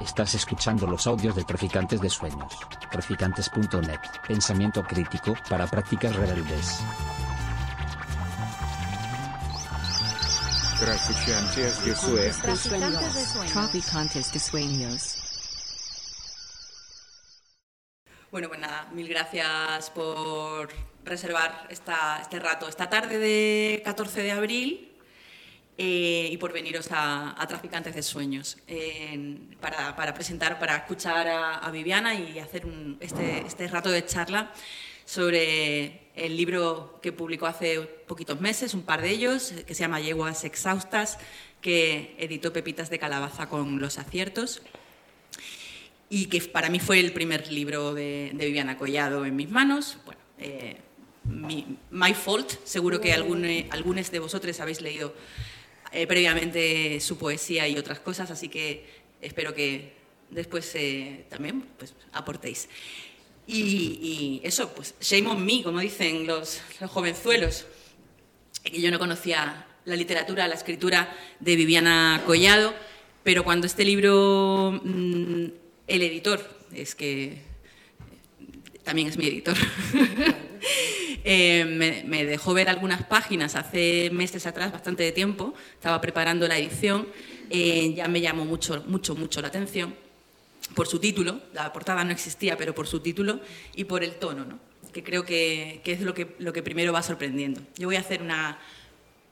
Estás escuchando los audios de Traficantes de Sueños. Traficantes.net. Pensamiento crítico para prácticas rebeldes. Traficantes de Sueños. Traficantes de sueños. Bueno, pues nada, mil gracias por reservar esta, este rato, esta tarde de 14 de abril eh, y por veniros a, a Traficantes de Sueños eh, para, para presentar, para escuchar a, a Viviana y hacer un- este, este rato de charla sobre el libro que publicó hace poquitos meses, un par de ellos, que se llama Yeguas Exhaustas, que editó Pepitas de Calabaza con los aciertos y que para mí fue el primer libro de, de Viviana Collado en mis manos. Bueno, eh, mi- My Fault, seguro que algunos de vosotros habéis leído eh, previamente su poesía y otras cosas, así que espero que después eh, también pues, aportéis. Y, y eso, pues shame on me, como dicen los, los jovenzuelos que yo no conocía la literatura, la escritura de Viviana Collado, pero cuando este libro, mm, el editor, es que también es mi editor, eh, me, dejó ver algunas páginas hace meses atrás, bastante de tiempo, estaba preparando la edición, eh, ya me llamó mucho, mucho, mucho la atención por su título, la portada no existía, pero por su título y por el tono, ¿no? que creo que, que es lo que, lo que primero va sorprendiendo. Yo voy a hacer una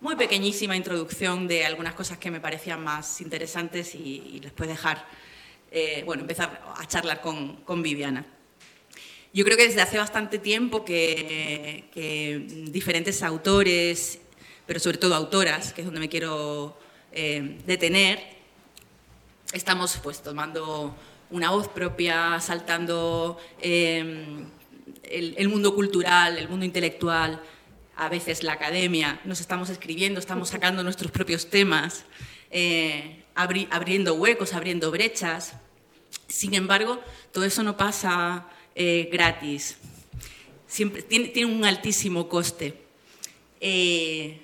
muy pequeñísima introducción de algunas cosas que me parecían más interesantes y, y después dejar, eh, bueno, empezar a charlar con, con Viviana. Yo creo que desde hace bastante tiempo que, diferentes autores, pero sobre todo autoras, que es donde me quiero eh, detener, estamos pues tomando una voz propia, saltando eh, el, mundo cultural, el mundo intelectual, a veces la academia, nos estamos escribiendo, estamos sacando nuestros propios temas, eh, abri- abriendo huecos, abriendo brechas. Sin embargo, todo eso no pasa eh, gratis. Siempre, tiene, tiene un altísimo coste. Eh,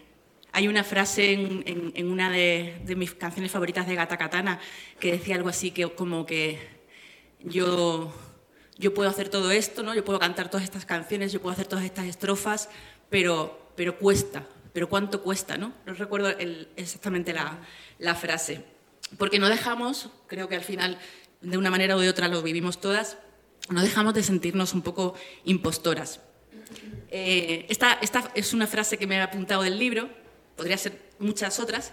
hay una frase en, en- en una de, de mis canciones favoritas de Gata Katana que decía algo así que, como que yo, yo puedo hacer todo esto, ¿no? yo puedo cantar todas estas canciones, yo puedo hacer todas estas estrofas, pero, pero cuesta. ¿Pero cuánto cuesta? No, no recuerdo el- exactamente la, la frase. Porque no dejamos, creo que al final, de una manera u de otra lo vivimos todas, no dejamos de sentirnos un poco impostoras. Eh, esta, esta es una frase que me he apuntado del libro, podría ser muchas otras.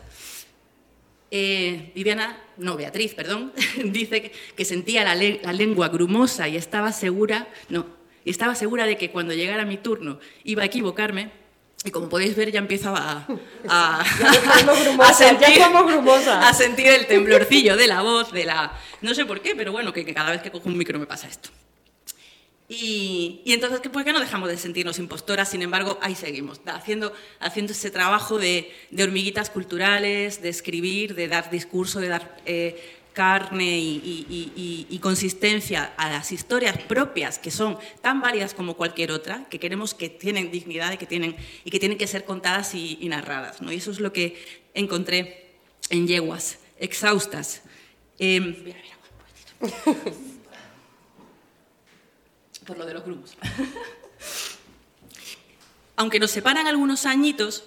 Eh, Viviana, no, Beatriz, perdón, dice que, que sentía la, le- la lengua grumosa y estaba segura, no, y estaba segura de que cuando llegara mi turno iba a equivocarme. Y como podéis ver, ya empiezo a, a, somos grumosas, a sentir, a sentir el temblorcillo de la voz, de la... No sé por qué, pero bueno, que, que cada vez que cojo un micro me pasa esto. Y, y entonces, ¿qué- ¿por qué no dejamos de sentirnos impostoras? Sin embargo, ahí seguimos, haciendo, haciendo ese trabajo de, de hormiguitas culturales, de escribir, de dar discurso, de dar eh, carne y, y- y- y- consistencia a las historias propias, que son tan válidas como cualquier otra, que queremos que tienen dignidad y que tienen, y que, tienen que ser contadas y, y narradas. ¿no? Y eso es lo que encontré en Yeguas, exhaustas. Eh, mira, mira, un momentito por lo de los grumos. Aunque nos separan algunos añitos,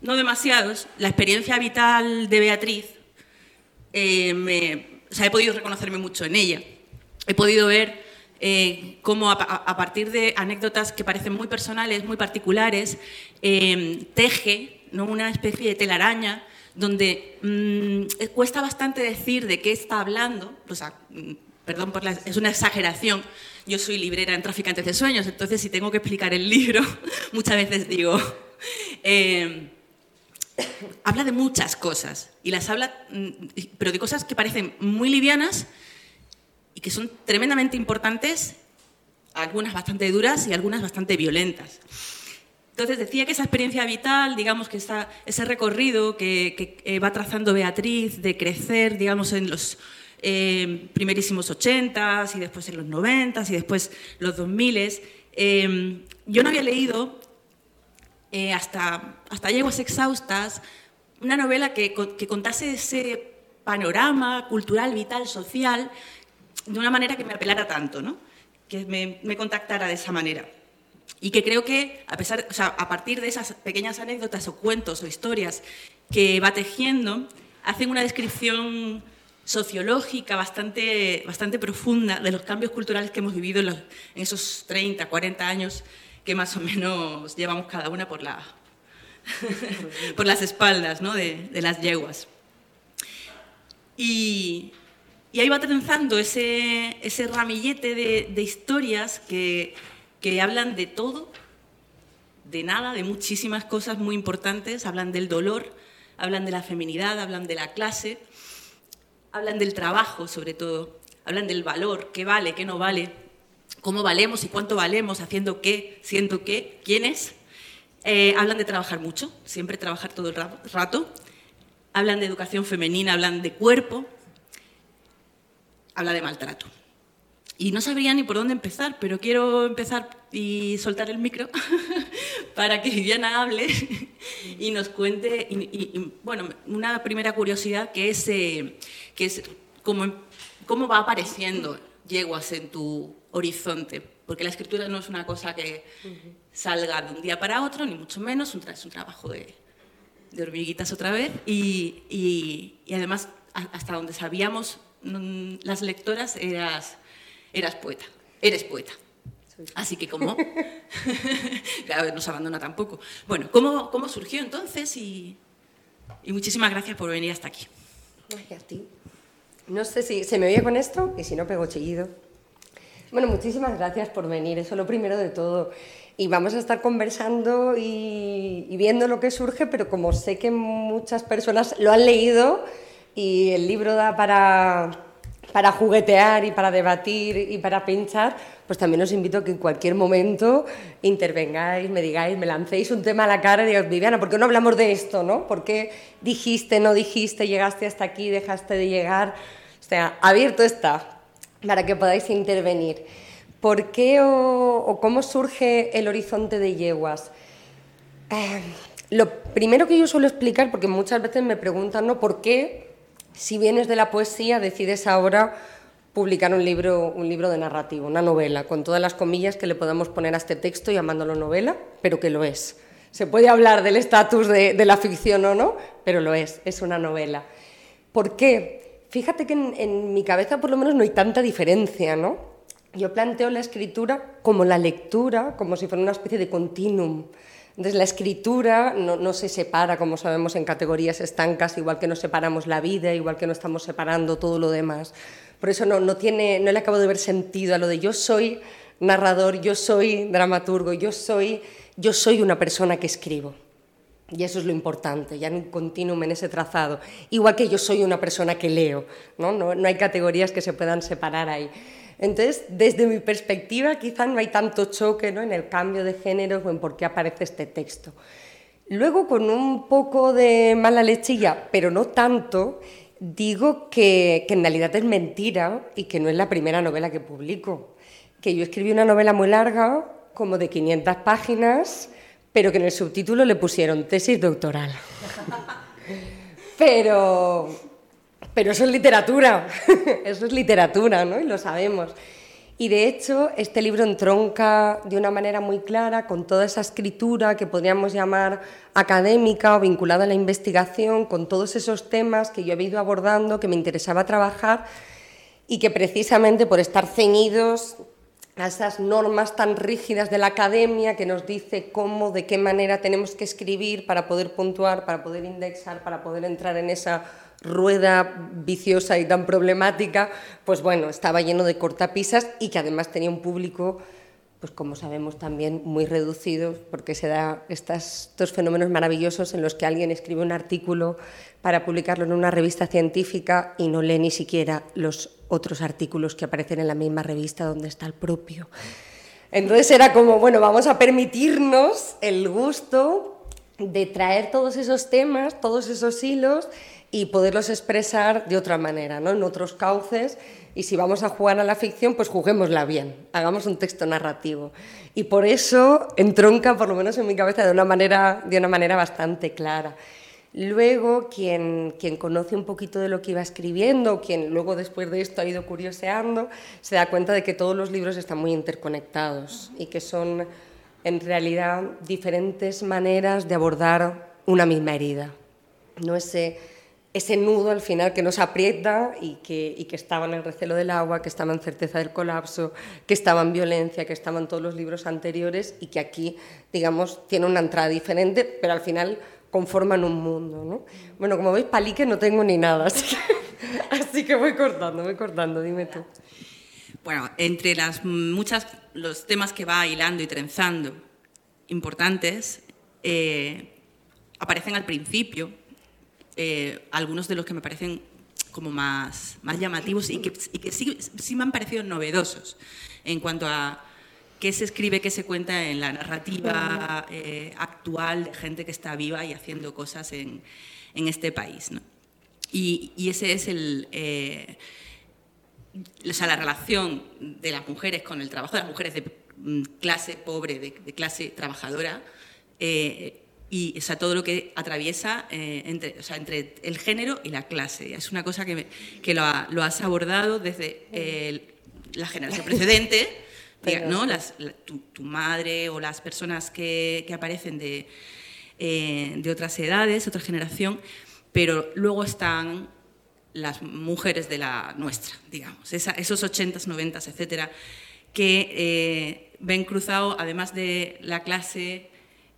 no demasiados, la experiencia vital de Beatriz, eh, me- o sea, he podido reconocerme mucho en ella. He podido ver eh, cómo a, partir de anécdotas que parecen muy personales, muy particulares, eh, teje ¿no? una especie de telaraña donde mm, cuesta bastante decir de qué está hablando, mm, perdón es una exageración, yo soy librera en Traficantes de Sueños, entonces si tengo que explicar el libro, muchas veces digo, eh, habla de muchas cosas, y las habla, mm, pero de cosas que parecen muy livianas y que son tremendamente importantes, algunas bastante duras y algunas bastante violentas. Entonces decía que esa experiencia vital, digamos que esa- ese recorrido que, que, eh, va trazando Beatriz de crecer, digamos, en los eh, primerísimos 80 y después en los 90 y después los 2000 eh, yo no había leído eh, hasta, hasta Yeguas Exhaustas una novela que, que contase ese panorama cultural, vital, social, de una manera que me apelara tanto, ¿no? que me, me contactara de esa manera. Y que creo que, a, pesar, o sea, a partir de esas pequeñas anécdotas o cuentos o historias que va tejiendo, hacen una descripción sociológica bastante, bastante profunda de los cambios culturales que hemos vivido en, los- en esos 30, 40 años que más o menos llevamos cada una por, la, por las espaldas ¿no? de, de las yeguas. Y, y ahí va trenzando ese, ese ramillete de, de historias que, que hablan de todo, de nada, de muchísimas cosas muy importantes. Hablan del dolor, hablan de la feminidad, hablan de la clase, hablan del trabajo sobre todo, hablan del valor, qué vale, qué no vale, cómo valemos y cuánto valemos, haciendo qué, siendo qué, quiénes. Eh, hablan de trabajar mucho, siempre trabajar todo el ra- rato. Hablan de educación femenina, hablan de cuerpo, habla de maltrato. Y no sabría ni por dónde empezar, pero quiero empezar y soltar el micro para que Viviana hable y nos cuente, y, y- y, bueno, una primera curiosidad que es, eh, que es cómo, cómo va apareciendo yeguas en tu horizonte, porque la escritura no es una cosa que salga de un día para otro, ni mucho menos, es un trabajo de, de hormiguitas otra vez y, y- además hasta donde sabíamos mm, las lectoras eras, eras poeta, eres poeta. Así que cómo, claro, no se abandona tampoco. Bueno, ¿cómo, cómo surgió entonces? Y, y muchísimas gracias por venir hasta aquí. Ay, a ti. No sé si se me oye con esto y si no pego chillido. Bueno, muchísimas gracias por venir, eso es lo primero de todo. Y vamos a estar conversando y, y viendo lo que surge, pero como sé que muchas personas lo han leído y el libro da para, para juguetear y para debatir y para pinchar, pues también os invito a que en cualquier momento intervengáis, me digáis, me lancéis un tema a la cara y digáis, Viviana, ¿por qué no hablamos de esto? ¿no? ¿Por qué dijiste, no dijiste, llegaste hasta aquí, dejaste de llegar? O sea, abierto está para que podáis intervenir. ¿Por qué o, cómo surge el horizonte de yeguas? Eh, lo primero que yo suelo explicar, porque muchas veces me preguntan, ¿no? ¿Por qué, si vienes de la poesía, decides ahora publicar un libro, un libro de narrativo, una novela, con todas las comillas que le podamos poner a este texto llamándolo novela, pero que lo es? Se puede hablar del estatus de, la ficción o no, pero lo es, es una novela. ¿Por qué? Fíjate que en, en mi cabeza por lo menos no hay tanta diferencia, ¿no? Yo planteo la escritura como la lectura, como si fuera una especie de continuum. Entonces, la escritura no, no, se separa, como sabemos, en categorías estancas, igual que nos separamos la vida, igual que no estamos separando todo lo demás. Por eso no, no, tiene, no le acabo de ver sentido a lo de yo soy narrador, yo soy dramaturgo, yo soy, yo soy una persona que escribo. Y eso es lo importante, ya en un continuum en ese trazado. Igual que yo soy una persona que leo, ¿no? No, no hay categorías que se puedan separar ahí. Entonces, desde mi perspectiva, quizá no hay tanto choque ¿no? en el cambio de género o en por qué aparece este texto. Luego, con un poco de mala lechilla, pero no tanto, digo que, que en realidad es mentira y que no es la primera novela que publico. Que yo escribí una novela muy larga, como de 500 páginas, pero que en el subtítulo le pusieron tesis doctoral. pero, pero eso es literatura, eso es literatura, ¿no? Y lo sabemos. Y de hecho, este libro entronca de una manera muy clara con toda esa escritura que podríamos llamar académica o vinculada a la investigación, con todos esos temas que yo he ido abordando, que me interesaba trabajar y que precisamente por estar ceñidos a esas normas tan rígidas de la academia que nos dice cómo, de qué manera tenemos que escribir para poder puntuar, para poder indexar, para poder entrar en esa rueda viciosa y tan problemática, pues bueno, estaba lleno de cortapisas y que además tenía un público, pues como sabemos también, muy reducido, porque se da estos fenómenos maravillosos en los que alguien escribe un artículo para publicarlo en una revista científica y no lee ni siquiera los otros artículos que aparecen en la misma revista donde está el propio. Entonces era como, bueno, vamos a permitirnos el gusto de traer todos esos temas, todos esos hilos y poderlos expresar de otra manera, ¿no? en otros cauces. Y si vamos a jugar a la ficción, pues juguémosla bien, hagamos un texto narrativo. Y por eso entronca, por lo menos en mi cabeza, de una manera, de una manera bastante clara. Luego, quien, quien conoce un poquito de lo que iba escribiendo, quien luego después de esto ha ido curioseando, se da cuenta de que todos los libros están muy interconectados y que son en realidad diferentes maneras de abordar una misma herida. ¿no? Ese, ese nudo al final que nos aprieta y que, y que estaba en el recelo del agua, que estaba en certeza del colapso, que estaba en violencia, que estaba en todos los libros anteriores y que aquí, digamos, tiene una entrada diferente, pero al final conforman un mundo. ¿no? Bueno, como veis, palique no tengo ni nada, así que, voy cortando, voy cortando, dime tú. Bueno, entre las muchas, los temas que va hilando y trenzando importantes, eh, aparecen al principio eh, algunos de los que me parecen como más, más llamativos y que, sí, sí me han parecido novedosos en cuanto a qué se escribe, qué se cuenta en la narrativa eh, actual de gente que está viva y haciendo cosas en, en este país. ¿no? Y, y, ese es el, eh, o sea, la relación de las mujeres con el trabajo, de las mujeres de mm, clase pobre, de, clase trabajadora, y o sea, todo lo que atraviesa eh, entre, o sea, entre el género y la clase. Es una cosa que, me, que lo, ha, lo, has abordado desde eh, la generación precedente Pero, ¿no? Las, la, tu, tu, madre o las personas que, que aparecen de, eh, de, otras edades, otra generación, pero luego están las mujeres de la nuestra, digamos, Esa, esos 80s, 90s, etcétera, que eh, ven cruzado, además de la clase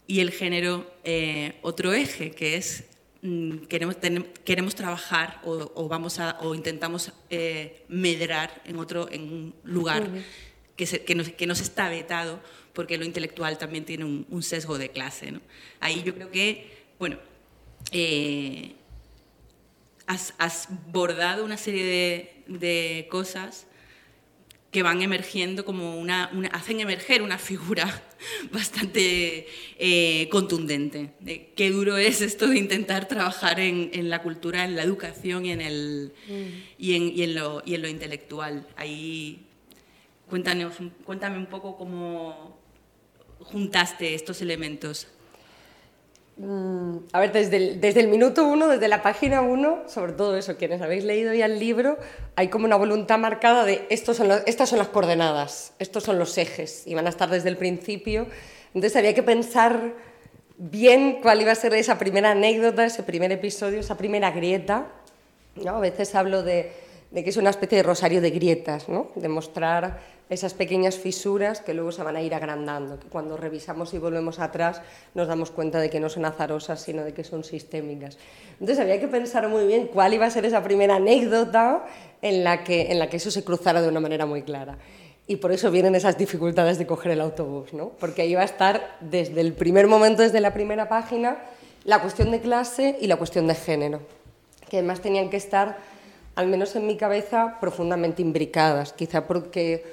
y el género, eh, otro eje, que es mm, queremos, ten, queremos trabajar o, o, vamos a, o intentamos eh, medrar en otro en un lugar. Que, se, que, nos, que, nos, está vetado porque lo intelectual también tiene un, un sesgo de clase. ¿no? Ahí yo creo que, bueno, eh, has, has, bordado una serie de, de, cosas que van emergiendo como una, una, hacen emerger una figura bastante eh, contundente. De qué duro es esto de intentar trabajar en, en la cultura, en la educación y en, el, mm. y en, y en, lo, y en lo intelectual. Ahí Cuéntanos, cuéntame un poco cómo juntaste estos elementos. Mm, a ver, desde el, desde el minuto uno, desde la página uno, sobre todo eso, quienes habéis leído ya el libro, hay como una voluntad marcada de estos son estas son las coordenadas, estos son los ejes, y van a estar desde el principio. Entonces había que pensar bien cuál iba a ser esa primera anécdota, ese primer episodio, esa primera grieta. ¿no? A veces hablo de, de que es una especie de rosario de grietas, ¿no? de mostrar esas pequeñas fisuras que luego se van a ir agrandando, que cuando revisamos y volvemos atrás nos damos cuenta de que no son azarosas, sino de que son sistémicas. Entonces había que pensar muy bien cuál iba a ser esa primera anécdota en la que, en la que eso se cruzara de una manera muy clara. Y por eso vienen esas dificultades de coger el autobús, ¿no? porque ahí va a estar desde el primer momento, desde la primera página, la cuestión de clase y la cuestión de género, que además tenían que estar, al menos en mi cabeza, profundamente imbricadas, quizá porque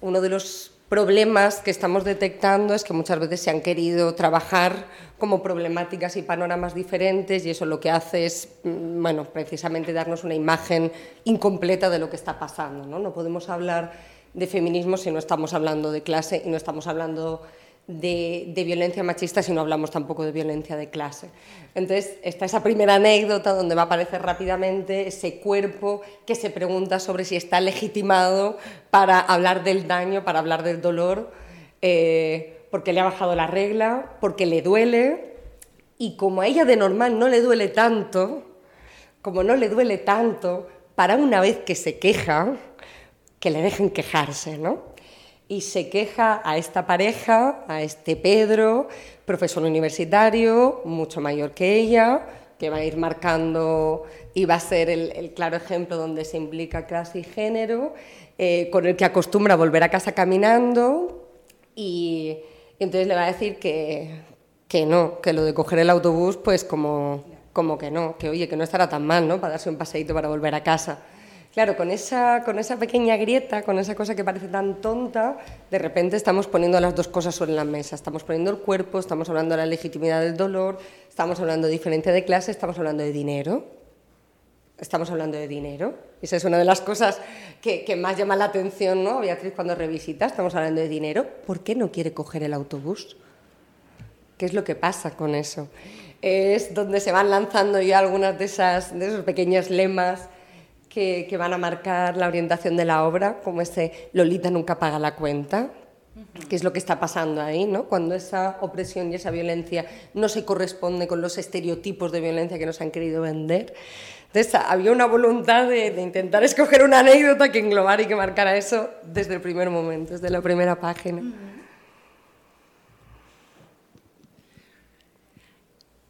uno de los problemas que estamos detectando es que muchas veces se han querido trabajar como problemáticas y panoramas diferentes y eso lo que hace es, mm, bueno, precisamente darnos una imagen incompleta de lo que está pasando. No, no podemos hablar de feminismo si no estamos hablando de clase y no estamos hablando de, violencia machista si no hablamos tampoco de violencia de clase. Entonces, está esa primera anécdota donde va a aparecer rápidamente ese cuerpo que se pregunta sobre si está legitimado para hablar del daño, para hablar del dolor, eh, porque le ha bajado la regla, porque le duele, y como a ella de normal no le duele tanto, como no le duele tanto, para una vez que se queja, que le dejen quejarse, ¿no? Y se queja a esta pareja, a este Pedro, profesor universitario, mucho mayor que ella, que va a ir marcando y va a ser el, claro ejemplo donde se implica clase y género, eh, con el que acostumbra volver a casa caminando y, y entonces le va a decir que, que no, que lo de coger el autobús, pues como, como que no, que oye, que no estará tan mal, ¿no? Para darse un paseíto para volver a casa. Claro, con esa, con esa pequeña grieta, con esa cosa que parece tan tonta, de repente estamos poniendo las dos cosas sobre la mesa. Estamos poniendo el cuerpo, estamos hablando de la legitimidad del dolor, estamos hablando de diferencia de clase, estamos hablando de dinero. Estamos hablando de dinero. Esa es una de las cosas que, más llama la atención, ¿no, Beatriz, cuando revisita? Estamos hablando de dinero. ¿Por qué no quiere coger el autobús? ¿Qué es lo que pasa con eso? es donde se van lanzando ya algunas de, esas, de esos pequeños lemas que, que van a marcar la orientación de la obra, como ese Lolita nunca paga la cuenta, que es lo que está pasando ahí, ¿no? Cuando esa opresión y esa violencia no se corresponde con los estereotipos de violencia que nos han querido vender. Entonces, había una voluntad de, de intentar escoger una anécdota que englobara y que marcara eso desde el primer momento, desde la primera página.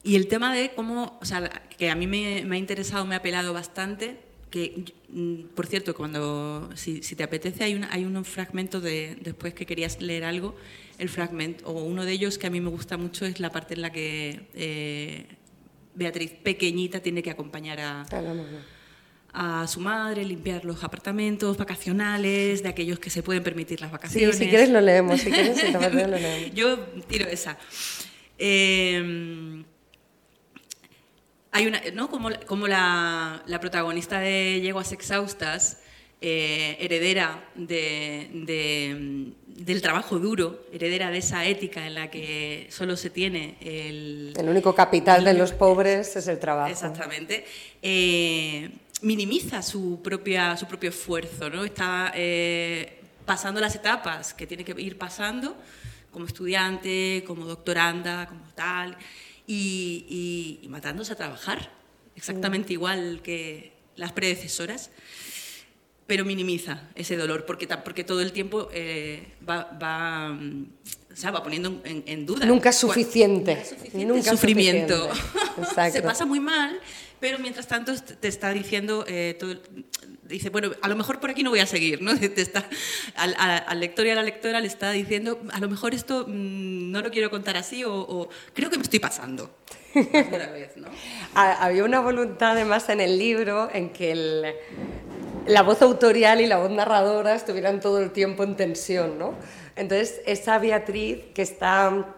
Y el tema de cómo, o sea, que a mí me, me ha interesado, me ha apelado bastante, que, mm, por cierto, cuando, si, si te apetece, hay, una, hay un fragmento de, después que querías leer algo, el fragmento, o uno de ellos que a mí me gusta mucho es la parte en la que eh, Beatriz, pequeñita, tiene que acompañar a, a su madre, limpiar los apartamentos vacacionales de aquellos que se pueden permitir las Sí, vacaciones. si quieres lo leemos, si quieres si te lo leemos. Yo tiro esa. Eh, hay una, ¿no? Como, como la, la protagonista de Yeguas Exhaustas, eh, heredera de, de- del trabajo duro, heredera de esa ética en la que solo se tiene el, El único capital de los pobres es el trabajo. Exactamente. Eh, minimiza su, propia, su propio esfuerzo, ¿no? Está eh, pasando las etapas que tiene que ir pasando como estudiante, como doctoranda, como tal, y, y- y matándose a trabajar, exactamente igual que las predecesoras pero minimiza ese dolor porque, porque todo el tiempo eh, va, va, mm, o sea, va poniendo en, en duda. Nunca es suficiente. Nunca es suficiente Nunca sufrimiento. suficiente. Se pasa muy mal, pero mientras tanto te está diciendo, eh, todo- dice, bueno, a lo mejor por aquí no voy a seguir, ¿no? Te está, al, al lector y a la lectora le está diciendo, a lo mejor esto mm, no lo quiero contar así o, o creo que me estoy pasando. Vez, ¿no? Ha- Había una voluntad además en el libro en que el- la voz autorial y la voz narradora estuvieran todo el tiempo en tensión, ¿no? Entonces, esa Beatriz que está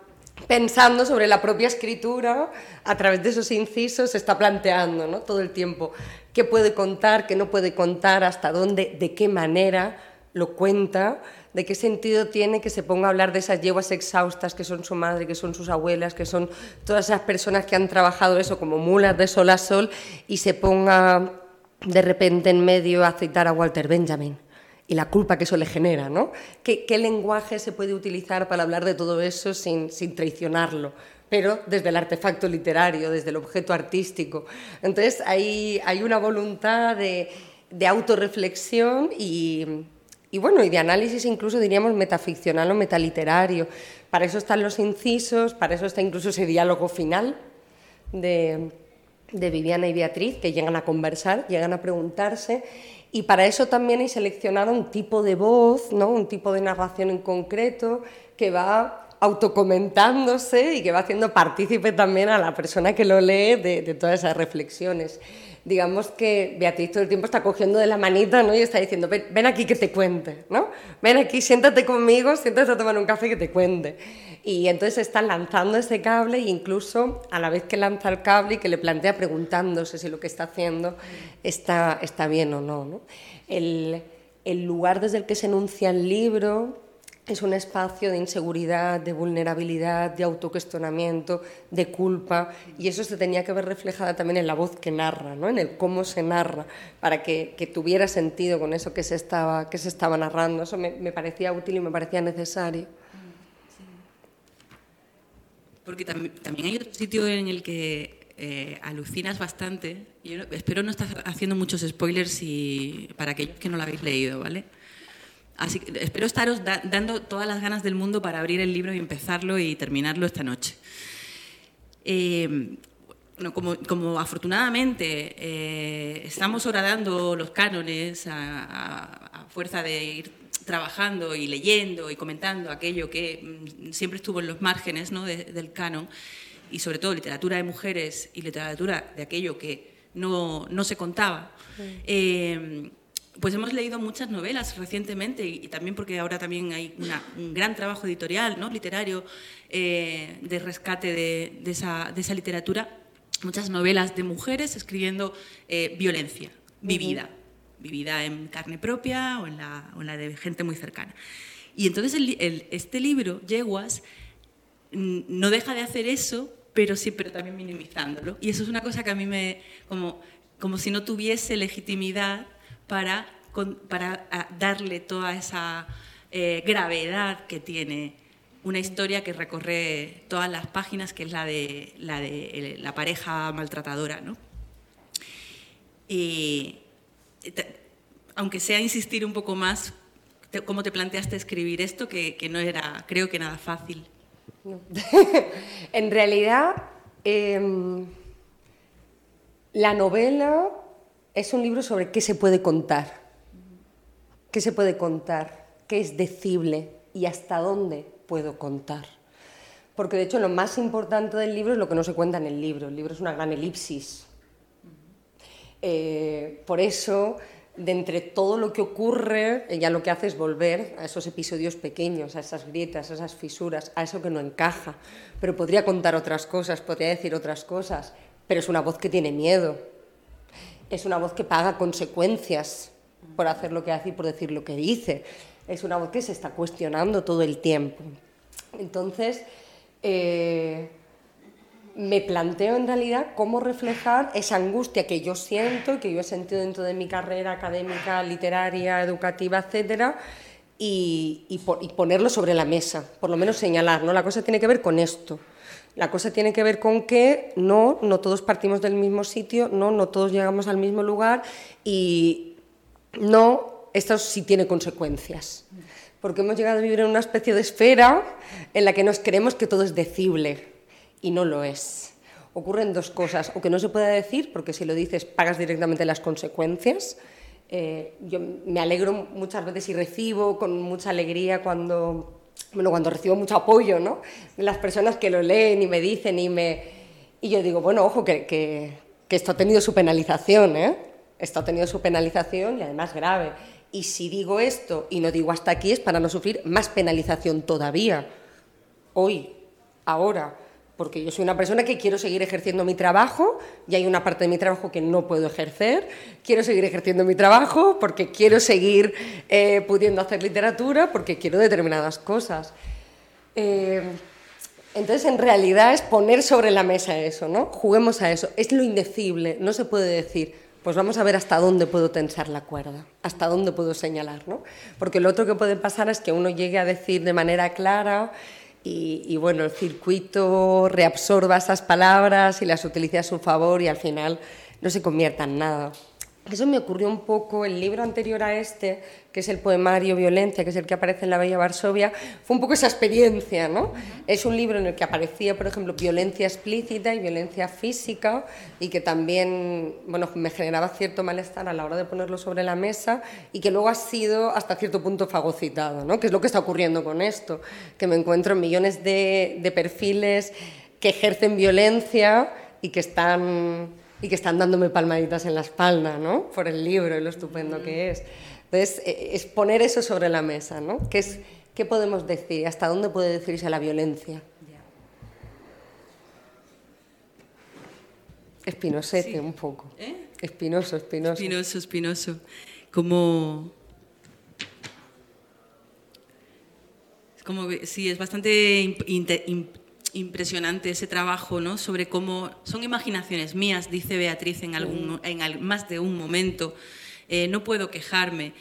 pensando sobre la propia escritura, a través de esos incisos se está planteando, ¿no? Todo el tiempo qué puede contar, qué no puede contar, hasta dónde, de qué manera lo cuenta, de qué sentido tiene que se ponga a hablar de esas yeguas exhaustas que son su madre, que son sus abuelas, que son todas esas personas que han trabajado eso como mulas de sol a sol y se ponga de repente en medio a citar a Walter Benjamin y la culpa que eso le genera, ¿no? ¿Qué, qué lenguaje se puede utilizar para hablar de todo eso sin, sin traicionarlo? Pero desde el artefacto literario, desde el objeto artístico. Entonces hay, hay una voluntad de, de autorreflexión y, y, bueno, y de análisis incluso diríamos metaficcional o metaliterario. Para eso están los incisos, para eso está incluso ese diálogo final de, de Viviana y Beatriz, que llegan a conversar, llegan a preguntarse, y para eso también hay seleccionado un tipo de voz, ¿no? un tipo de narración en concreto, que va autocomentándose y que va haciendo partícipe también a la persona que lo lee de, todas esas reflexiones. Digamos que Beatriz todo el tiempo está cogiendo de la manita ¿no? y está diciendo, ven, ven aquí que te cuente, ¿no? ven aquí, siéntate conmigo, siéntate a tomar un café que te cuente. Y entonces está lanzando ese cable e incluso a la vez que lanza el cable y que le plantea preguntándose si lo que está haciendo está, está bien o no. ¿no? El, el lugar desde el que se enuncia el libro es un espacio de inseguridad, de vulnerabilidad, de autocuestionamiento, de culpa, y eso se tenía que ver reflejada también en la voz que narra, ¿no? en el cómo se narra, para que, que tuviera sentido con eso que se estaba, que se estaba narrando. Eso me, me parecía útil y me parecía necesario. Porque tam también hay otro sitio en el que eh, alucinas bastante. Yo espero no estar haciendo muchos spoilers y, para aquellos que no lo habéis leído, ¿vale? Así que espero estaros da dando todas las ganas del mundo para abrir el libro y empezarlo y terminarlo esta noche. Eh, bueno, como, como, afortunadamente eh, estamos horadando los cánones a, a, a, fuerza de ir trabajando y leyendo y comentando aquello que mm, siempre estuvo en los márgenes ¿no? de, del canon, y sobre todo literatura de mujeres y literatura de aquello que no, no se contaba. Eh, pues hemos leído muchas novelas recientemente y, y también porque ahora también hay una, un gran trabajo editorial, ¿no? literario, eh, de rescate de, de, esa, de, esa, literatura. Muchas novelas de mujeres escribiendo eh, violencia vivida, uh -huh. vivida en carne propia o en, la, o en, la, de gente muy cercana. Y entonces el, el, este libro, Yeguas, no deja de hacer eso pero sí, pero también minimizándolo. Y eso es una cosa que a mí me, como, como si no tuviese legitimidad para, para darle toda esa eh, gravedad que tiene una historia que recorre todas las páginas, que es la de la, de, la pareja maltratadora. ¿no? Y, aunque sea insistir un poco más, ¿cómo te planteaste escribir esto? Que, que no era, creo que nada fácil. en realidad, em, la novela es un libro sobre qué se puede contar, qué se puede contar, qué es decible y hasta dónde puedo contar. Porque de hecho lo más importante del libro es lo que no se cuenta en el libro. El libro es una gran elipsis. Eh, por eso de entre todo lo que ocurre, ella lo que hace es volver a esos episodios pequeños, a esas grietas, a esas fisuras, a eso que no encaja. Pero podría contar otras cosas, podría decir otras cosas, pero es una voz que tiene miedo. Es una voz que paga consecuencias por hacer lo que hace y por decir lo que dice. Es una voz que se está cuestionando todo el tiempo. Entonces, eh, me planteo en realidad cómo reflejar esa angustia que yo siento y que yo he sentido dentro de mi carrera académica, literaria, educativa, etcétera, y, ponerlo sobre la mesa, por lo menos señalar, ¿no? La cosa tiene que ver con esto. La cosa tiene que ver con que no, no todos partimos del mismo sitio, no, no todos llegamos al mismo lugar y no, esto sí tiene consecuencias. Porque hemos llegado a vivir en una especie de esfera en la que nos creemos que todo es decible y no lo es. Ocurren dos cosas, o que no se puede decir, porque si lo dices pagas directamente las consecuencias. Eh, yo me alegro muchas veces y recibo con mucha alegría cuando, bueno, cuando recibo mucho apoyo ¿no? las personas que lo leen y me dicen y me... Y yo digo, bueno, ojo, que, que, que esto ha tenido su penalización, ¿eh? Esto ha tenido su penalización y además grave. Y si digo esto y no digo hasta aquí es para no sufrir más penalización todavía. Hoy, ahora porque yo soy una persona que quiero seguir ejerciendo mi trabajo y hay una parte de mi trabajo que no puedo ejercer. Quiero seguir ejerciendo mi trabajo porque quiero seguir eh, pudiendo hacer literatura, porque quiero determinadas cosas. Eh, entonces, en realidad es poner sobre la mesa eso, ¿no? Juguemos a eso. Es lo indecible, no se puede decir, pues vamos a ver hasta dónde puedo tensar la cuerda, hasta dónde puedo señalar, ¿no? Porque lo otro que puede pasar es que uno llegue a decir de manera clara y, bueno, el circuito reabsorba esas palabras y las utiliza a su favor y al final no se convierta en nada. Eso me ocurrió un poco, el libro anterior a este, que es el poemario Violencia, que es el que aparece en La Bella Varsovia, fue un poco esa experiencia, ¿no? Es un libro en el que aparecía, por ejemplo, violencia explícita y violencia física, y que también, bueno, me generaba cierto malestar a la hora de ponerlo sobre la mesa, y que luego ha sido hasta cierto punto fagocitado, ¿no? Que es lo que está ocurriendo con esto, que me encuentro millones de, de perfiles que ejercen violencia y que están y que están dándome palmaditas en la espalda, ¿no? Por el libro y lo estupendo que es. Entonces, eh, es poner eso sobre la mesa, ¿no? ¿Qué, es, qué podemos decir? ¿Hasta dónde puede decirse la violencia? Espinosete un poco. ¿Eh? Espinoso, espinoso. Espinoso, espinoso. Como... Como sí, es bastante impresionante ese trabajo ¿no? sobre cómo son imaginaciones mías, dice Beatriz en, algún, en más de un momento. Eh, no puedo quejarme,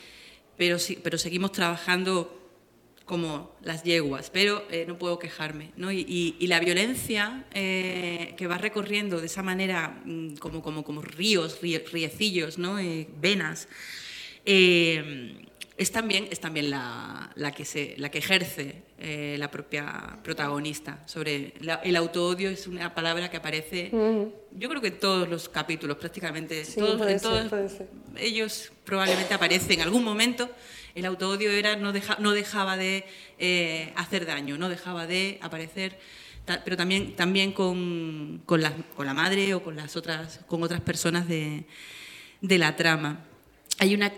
pero, sí, pero seguimos trabajando como las yeguas, pero eh, no puedo quejarme. ¿no? Y, la violencia eh, que va recorriendo de esa manera, mm, como, como, como ríos, riecillos, ¿no? venas, es también, es también la, la, que, se, la que ejerce eh, la propia protagonista. Sobre el autoodio es una palabra que aparece, yo creo que en todos los capítulos, prácticamente. todos, en todos ellos probablemente aparece en algún momento. El autoodio era, no, deja, no dejaba de eh, hacer daño, no dejaba de aparecer pero también, también con, con, la, con, la, madre o con, las otras, con otras personas de, de la trama. Hay una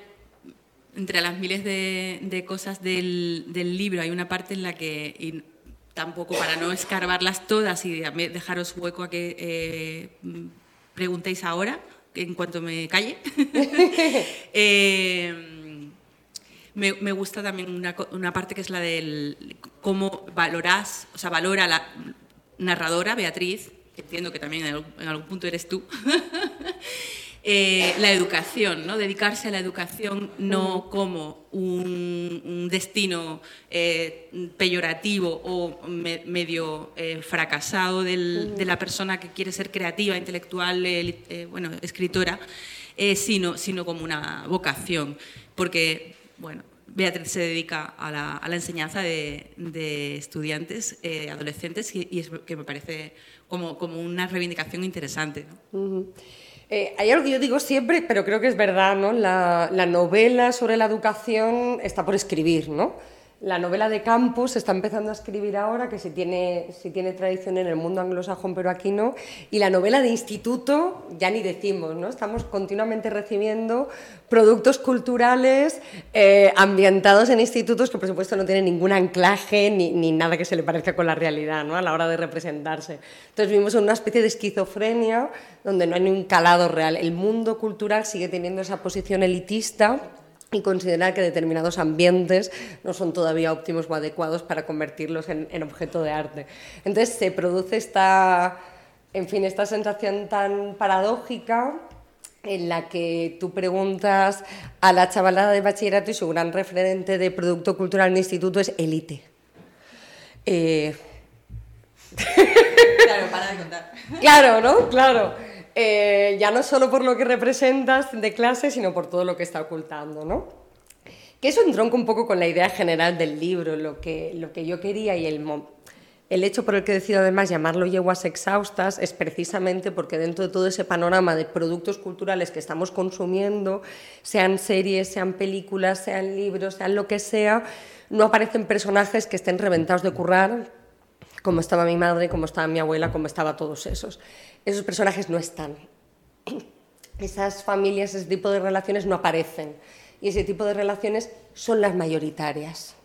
entre las miles de, cosas del, libro hay una parte en la que, y tampoco para no escarbarlas todas y dejaros hueco a que eh, preguntéis ahora, en cuanto me calle, eh, me, gusta también una, una, parte que es la del cómo valorás, o sea, valora la narradora, Beatriz, entiendo que también en algún punto eres tú, eh, la educación, ¿no? dedicarse a la educación no como un, un destino eh, peyorativo o me- medio eh, fracasado del- de la persona que quiere ser creativa, intelectual, bueno, escritora, sino, sino como una vocación, porque, bueno, Beatriz se dedica a la, a la enseñanza de, de estudiantes, eh, adolescentes, y, y es que me parece como, como una reivindicación interesante. Eh, hay algo que yo digo siempre, pero creo que es verdad, ¿no? La, la novela sobre la educación está por escribir, ¿no? La novela de campus se está empezando a escribir ahora, que sí tiene, sí tiene tradición en el mundo anglosajón, pero aquí no. Y la novela de instituto, ya ni decimos, ¿no? Estamos continuamente recibiendo productos culturales eh, ambientados en institutos que, por supuesto, no tienen ningún anclaje ni, ni nada que se le parezca con la realidad, ¿no? A la hora de representarse. Entonces vivimos en una especie de esquizofrenia donde no hay ni un calado real. El mundo cultural sigue teniendo esa posición elitista y considerar que determinados ambientes no son todavía óptimos o adecuados para convertirlos en, en objeto de arte. Entonces se produce esta, en fin, esta sensación tan paradójica en la que tú preguntas a la chavalada de bachillerato y su gran referente de producto cultural en el instituto es élite. Eh, Claro, para de contar. Claro, ¿no? Claro. Eh, ya no solo por lo que representas de clase, sino por todo lo que está ocultando, ¿no? Que eso entronca un poco con la idea general del libro, lo que, lo que yo quería y el, el hecho por el que decido además llamarlo yeguas exhaustas es precisamente porque dentro de todo ese panorama de productos culturales que estamos consumiendo, sean series, sean películas, sean libros, sean lo que sea, no aparecen personajes que estén reventados de currar, como estaba mi madre, como estaba mi abuela, como estaba todos esos. Esos personajes no están. Esas familias, ese tipo de relaciones no aparecen. Y ese tipo de relaciones son las mayoritarias.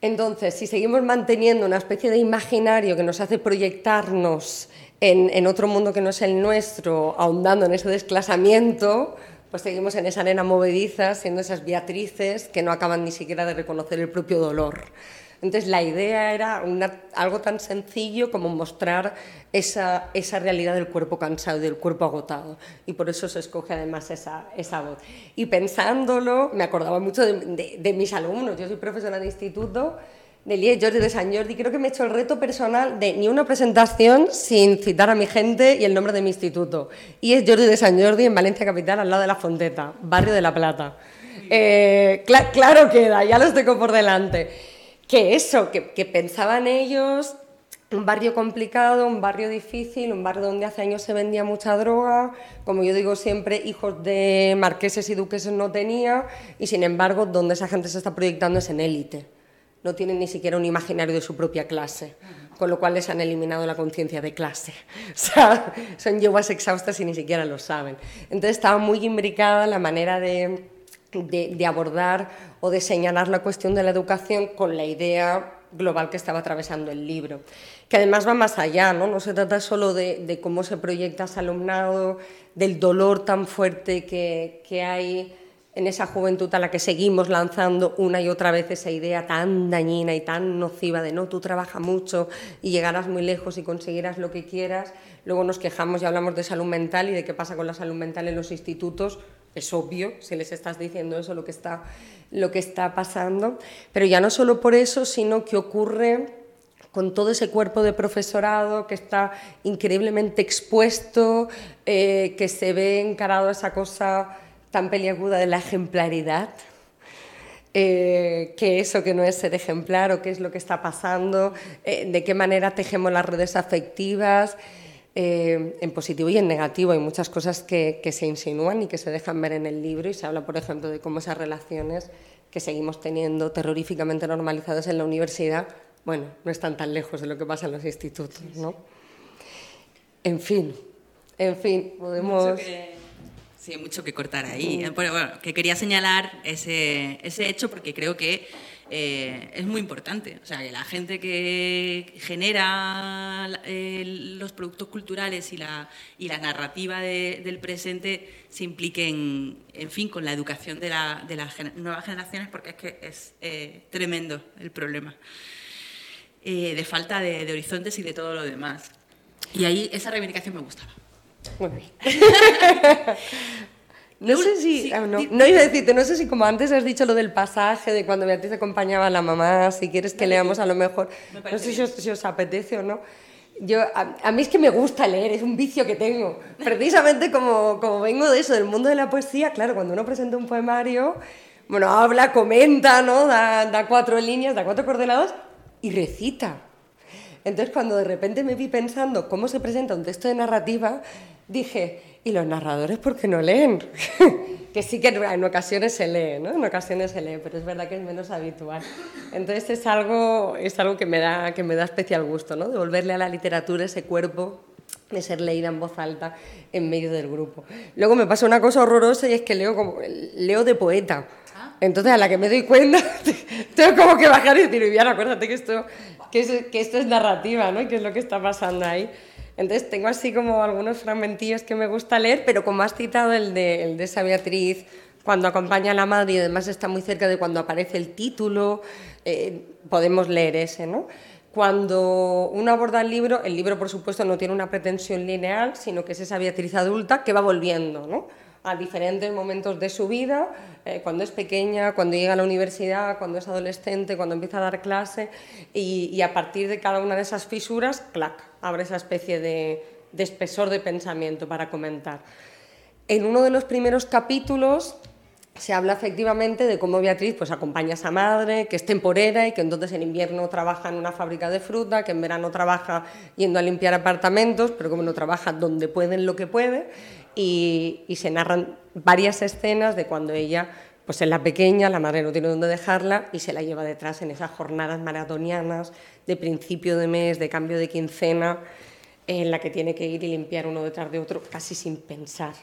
Entonces, si seguimos manteniendo una especie de imaginario que nos hace proyectarnos en, en otro mundo que no es el nuestro, ahondando en ese desclasamiento, pues seguimos en esa arena movediza, siendo esas Beatrices que no acaban ni siquiera de reconocer el propio dolor. Entonces, la idea era una- algo tan sencillo como mostrar esa, esa realidad del cuerpo cansado y del cuerpo agotado. Y por eso se escoge además esa, esa voz. Y pensándolo, me acordaba mucho de, de- de mis alumnos. Yo soy profesora de instituto de IES, Jordi de San Jordi. Creo que me he hecho el reto personal de ni una presentación sin citar a mi gente y el nombre de mi instituto. Y es Jordi de San Jordi en Valencia Capital, al lado de La Fonteta, barrio de La Plata. Eh, cla- claro queda, ya los tengo por delante. Que eso, que, que pensaban ellos, un barrio complicado, un barrio difícil, un barrio donde hace años se vendía mucha droga, como yo digo siempre, hijos de marqueses y duqueses no tenía, y sin embargo, donde esa gente se está proyectando es en élite. No tienen ni siquiera un imaginario de su propia clase, con lo cual les han eliminado la conciencia de clase. O sea, son yeguas exhaustas y ni siquiera lo saben. Entonces estaba muy imbricada la manera de, de, abordar o de señalar la cuestión de la educación con la idea global que estaba atravesando el libro, que además va más allá, ¿no? No se trata solo de, de cómo se proyecta ese alumnado, del dolor tan fuerte que, que hay en esa juventud a la que seguimos lanzando una y otra vez esa idea tan dañina y tan nociva de no, tú trabajas mucho y llegarás muy lejos y conseguirás lo que quieras. Luego nos quejamos y hablamos de salud mental y de qué pasa con la salud mental en los institutos. Es obvio, si les estás diciendo eso, lo que está, lo que está pasando. Pero ya no solo por eso, sino que ocurre con todo ese cuerpo de profesorado que está increíblemente expuesto, eh, que se ve encarado a esa cosa tan peliaguda de la ejemplaridad, eh, qué eso que no es ser ejemplar o qué es lo que está pasando, eh, de qué manera tejemos las redes afectivas, eh, en positivo y en negativo. Hay muchas cosas que, que se insinúan y que se dejan ver en el libro y se habla, por ejemplo, de cómo esas relaciones que seguimos teniendo terroríficamente normalizadas en la universidad, bueno, no están tan lejos de lo que pasa en los institutos, ¿no? En fin, en fin, podemos... Mucho que- Sí, mucho que cortar ahí. Pero bueno, que quería señalar ese, ese hecho porque creo que eh, es muy importante. O sea, que la gente que genera eh, los productos culturales y la, y la narrativa de- del presente se impliquen, en fin, con la educación de, la- de las gener- nuevas generaciones porque es que es eh, tremendo el problema. Eh, de falta de, de horizontes y de todo lo demás. Y ahí esa reivindicación me gustaba. Muy bien. No sé si. Sí, ah, no. no iba a decirte, no sé si como antes has dicho lo del pasaje, de cuando Beatriz acompañaba a la mamá, si quieres que leamos a lo mejor. Me No sé si os, si os apetece o no. Yo, a, a mí es que me gusta leer, es un vicio que tengo. Precisamente como, como vengo de eso, del mundo de la poesía, claro, cuando uno presenta un poemario, bueno, habla, comenta, ¿no? Da, da cuatro líneas, da cuatro coordenadas y recita. Entonces, cuando de repente me vi pensando cómo se presenta un texto de narrativa, dije, ¿y los narradores por qué no leen? que sí que en ocasiones se lee, ¿no? En ocasiones se lee, pero es verdad que es menos habitual. Entonces, es algo, es algo que, me da, que me da especial gusto, ¿no? Devolverle a la literatura ese cuerpo de ser leída en voz alta en medio del grupo. Luego me pasa una cosa horrorosa y es que leo, como, leo de poeta. Entonces, a la que me doy cuenta, tengo como que bajar y decir, Viviana, acuérdate que esto, que, es- que esto es narrativa, ¿no? Que es lo que está pasando ahí. Entonces, tengo así como algunos fragmentillos que me gusta leer, pero como has citado el de, el de esa Beatriz, cuando acompaña a la madre y además está muy cerca de cuando aparece el título, eh, podemos leer ese, ¿no? Cuando uno aborda el libro, el libro, por supuesto, no tiene una pretensión lineal, sino que es esa Beatriz adulta que va volviendo, ¿no? a diferentes momentos de su vida, eh, cuando es pequeña, cuando llega a la universidad, cuando es adolescente, cuando empieza a dar clase, y, y a partir de cada una de esas fisuras, clac, abre esa especie de, de espesor de pensamiento para comentar. En uno de los primeros capítulos se habla efectivamente de cómo Beatriz pues, acompaña a esa madre, que es temporera y que entonces en invierno trabaja en una fábrica de fruta, que en verano trabaja yendo a limpiar apartamentos, pero como no trabaja donde puede, en lo que puede, y, y se narran varias escenas de cuando ella pues es la pequeña, la madre no tiene dónde dejarla y se la lleva detrás en esas jornadas maratonianas de principio de mes, de cambio de quincena, en la que tiene que ir y limpiar uno detrás de otro casi sin pensar.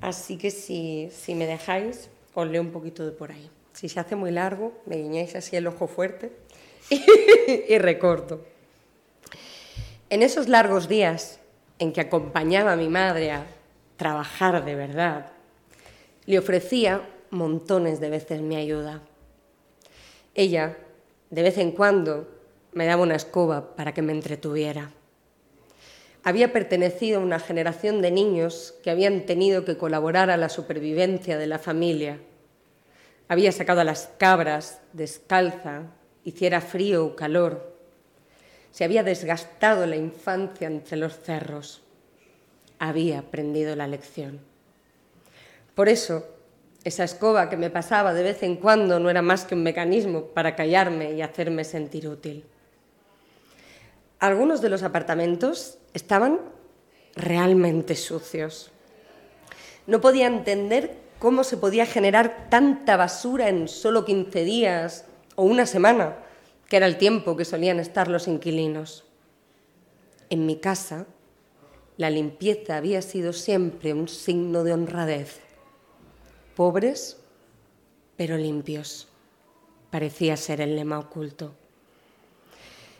Así que si, si me dejáis, os leo un poquito de por ahí. Si se hace muy largo, me guiñáis así el ojo fuerte y, y recorto. En esos largos días en que acompañaba a mi madre a trabajar de verdad, le ofrecía montones de veces mi ayuda. Ella, de vez en cuando, me daba una escoba para que me entretuviera. Había pertenecido a una generación de niños que habían tenido que colaborar a la supervivencia de la familia. Había sacado a las cabras descalza, hiciera frío o calor. Se había desgastado la infancia entre los cerros. Había aprendido la lección. Por eso, esa escoba que me pasaba de vez en cuando no era más que un mecanismo para callarme y hacerme sentir útil. Algunos de los apartamentos estaban realmente sucios. No podía entender cómo se podía generar tanta basura en solo 15 días o una semana, que era el tiempo que solían estar los inquilinos. En mi casa, la limpieza había sido siempre un signo de honradez. Pobres, pero limpios. Parecía ser el lema oculto.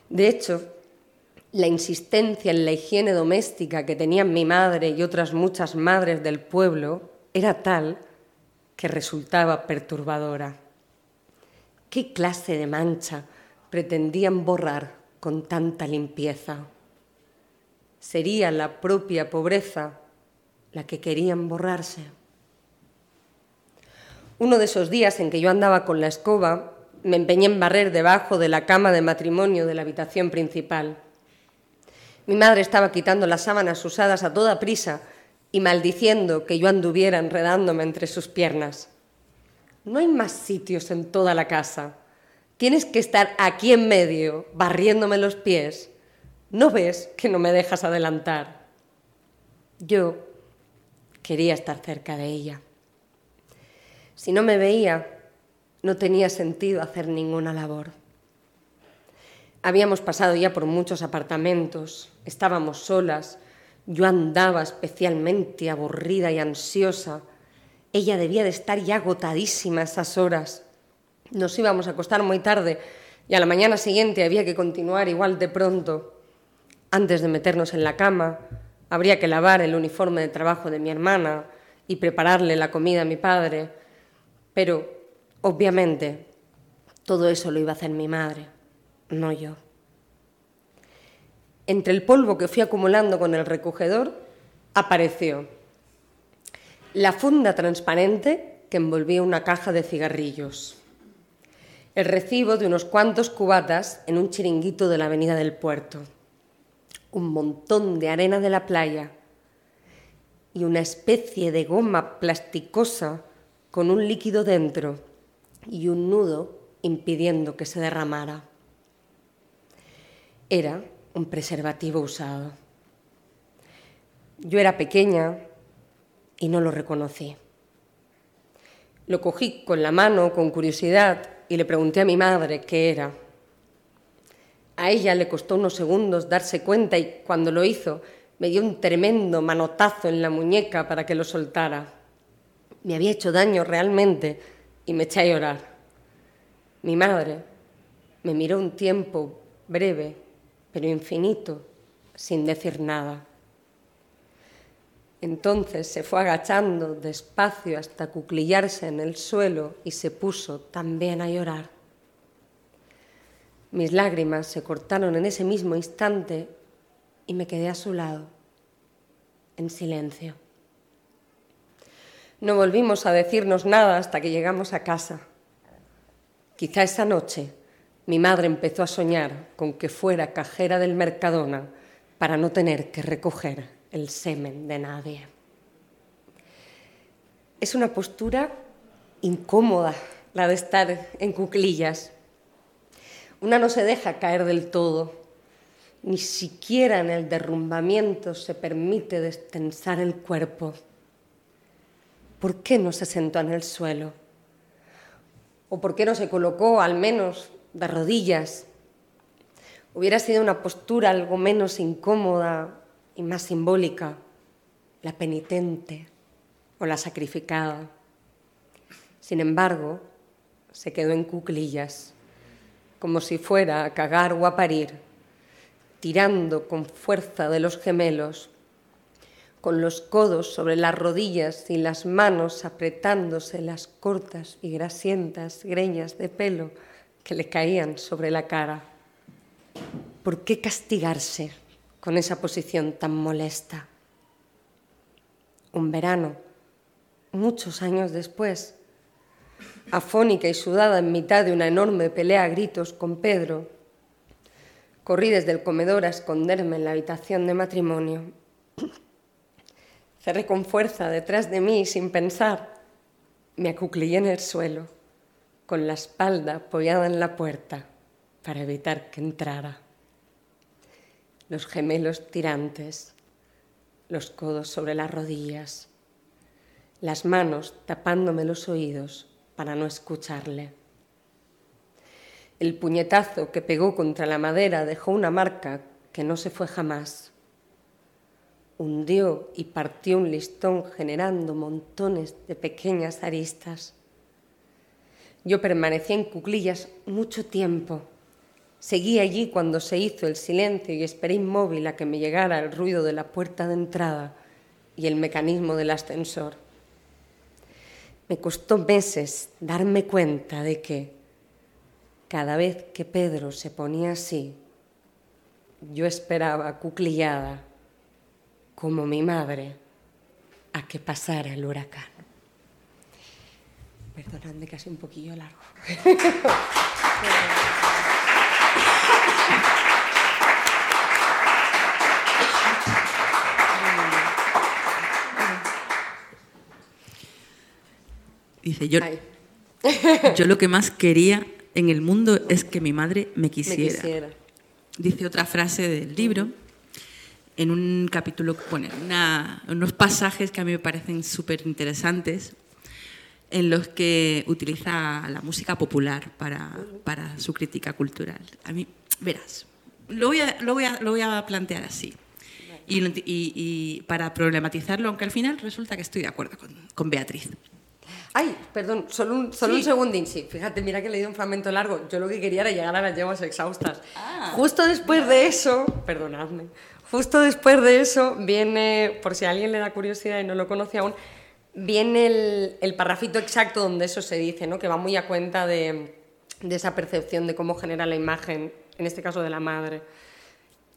De hecho, la insistencia en la higiene doméstica que tenían mi madre y otras muchas madres del pueblo era tal que resultaba perturbadora. ¿Qué clase de mancha pretendían borrar con tanta limpieza? ¿Sería la propia pobreza la que querían borrarse? Uno de esos días en que yo andaba con la escoba, me empeñé en barrer debajo de la cama de matrimonio de la habitación principal. Mi madre estaba quitando las sábanas usadas a toda prisa y maldiciendo que yo anduviera enredándome entre sus piernas. No hay más sitios en toda la casa. Tienes que estar aquí en medio, barriéndome los pies. ¿No ves que no me dejas adelantar? Yo quería estar cerca de ella. Si no me veía, no tenía sentido hacer ninguna labor. Habíamos pasado ya por muchos apartamentos, estábamos solas, yo andaba especialmente aburrida y ansiosa. Ella debía de estar ya agotadísima a esas horas. Nos íbamos a acostar muy tarde y a la mañana siguiente había que continuar igual de pronto. Antes de meternos en la cama, habría que lavar el uniforme de trabajo de mi hermana y prepararle la comida a mi padre. Pero, obviamente, todo eso lo iba a hacer mi madre, no yo. entre el polvo que fui acumulando con el recogedor, apareció la funda transparente que envolvía una caja de cigarrillos, el recibo de unos cuantos cubatas en un chiringuito de la avenida del puerto, un montón de arena de la playa y una especie de goma plasticosa con un líquido dentro y un nudo impidiendo que se derramara. Era un preservativo usado. Yo era pequeña y no lo reconocí. Lo cogí con la mano, con curiosidad, y le pregunté a mi madre qué era. A ella le costó unos segundos darse cuenta y cuando lo hizo me dio un tremendo manotazo en la muñeca para que lo soltara. Me había hecho daño realmente y me eché a llorar. Mi madre me miró un tiempo breve, pero infinito, sin decir nada. Entonces se fue agachando despacio hasta cuclillarse en el suelo y se puso también a llorar. Mis lágrimas se cortaron en ese mismo instante y me quedé a su lado, en silencio. No volvimos a decirnos nada hasta que llegamos a casa. Quizá esa noche mi madre empezó a soñar con que fuera cajera del Mercadona para no tener que recoger el semen de nadie. Es una postura incómoda la de estar en cuclillas. Una no se deja caer del todo, ni siquiera en el derrumbamiento se permite destensar el cuerpo. ¿Por qué no se sentó en el suelo? ¿O por qué no se colocó al menos de rodillas? Hubiera sido una postura algo menos incómoda y más simbólica, la penitente o la sacrificada. Sin embargo, se quedó en cuclillas, como si fuera a cagar o a parir, tirando con fuerza de los gemelos, con los codos sobre las rodillas y las manos apretándose las cortas y grasientas greñas de pelo que le caían sobre la cara. ¿Por qué castigarse? con esa posición tan molesta. Un verano, muchos años después, afónica y sudada en mitad de una enorme pelea a gritos con Pedro, corrí desde el comedor a esconderme en la habitación de matrimonio. Cerré con fuerza detrás de mí sin pensar me acuclillé en el suelo, con la espalda apoyada en la puerta para evitar que entrara los gemelos tirantes, los codos sobre las rodillas, las manos tapándome los oídos para no escucharle. El puñetazo que pegó contra la madera dejó una marca que no se fue jamás. Hundió y partió un listón generando montones de pequeñas aristas. Yo permanecí en cuclillas mucho tiempo Seguí allí cuando se hizo el silencio y esperé inmóvil a que me llegara el ruido de la puerta de entrada y el mecanismo del ascensor. Me costó meses darme cuenta de que cada vez que Pedro se ponía así, yo esperaba cuclillada, como mi madre, a que pasara el huracán. Perdonadme casi un poquillo largo. Dice, yo, yo lo que más quería en el mundo es que mi madre me quisiera. Dice otra frase del libro, en un capítulo, pone unos pasajes que a mí me parecen súper interesantes, en los que utiliza la música popular para, para, su crítica cultural. A mí, verás, lo voy a, lo voy a, lo voy a plantear así. Y, y, para problematizarlo, aunque al final resulta que estoy de acuerdo con, con Beatriz. Ay, perdón, solo un, solo un segundín. Sí, fíjate, mira que he leído un fragmento largo. Yo lo que quería era llegar a las yeguas exhaustas. Ah. Justo después de eso, perdonadme, justo después de eso viene, por si a alguien le da curiosidad y no lo conoce aún, viene el, el parrafito exacto donde eso se dice, ¿no? que va muy a cuenta de, de esa percepción de cómo genera la imagen, en este caso de la madre.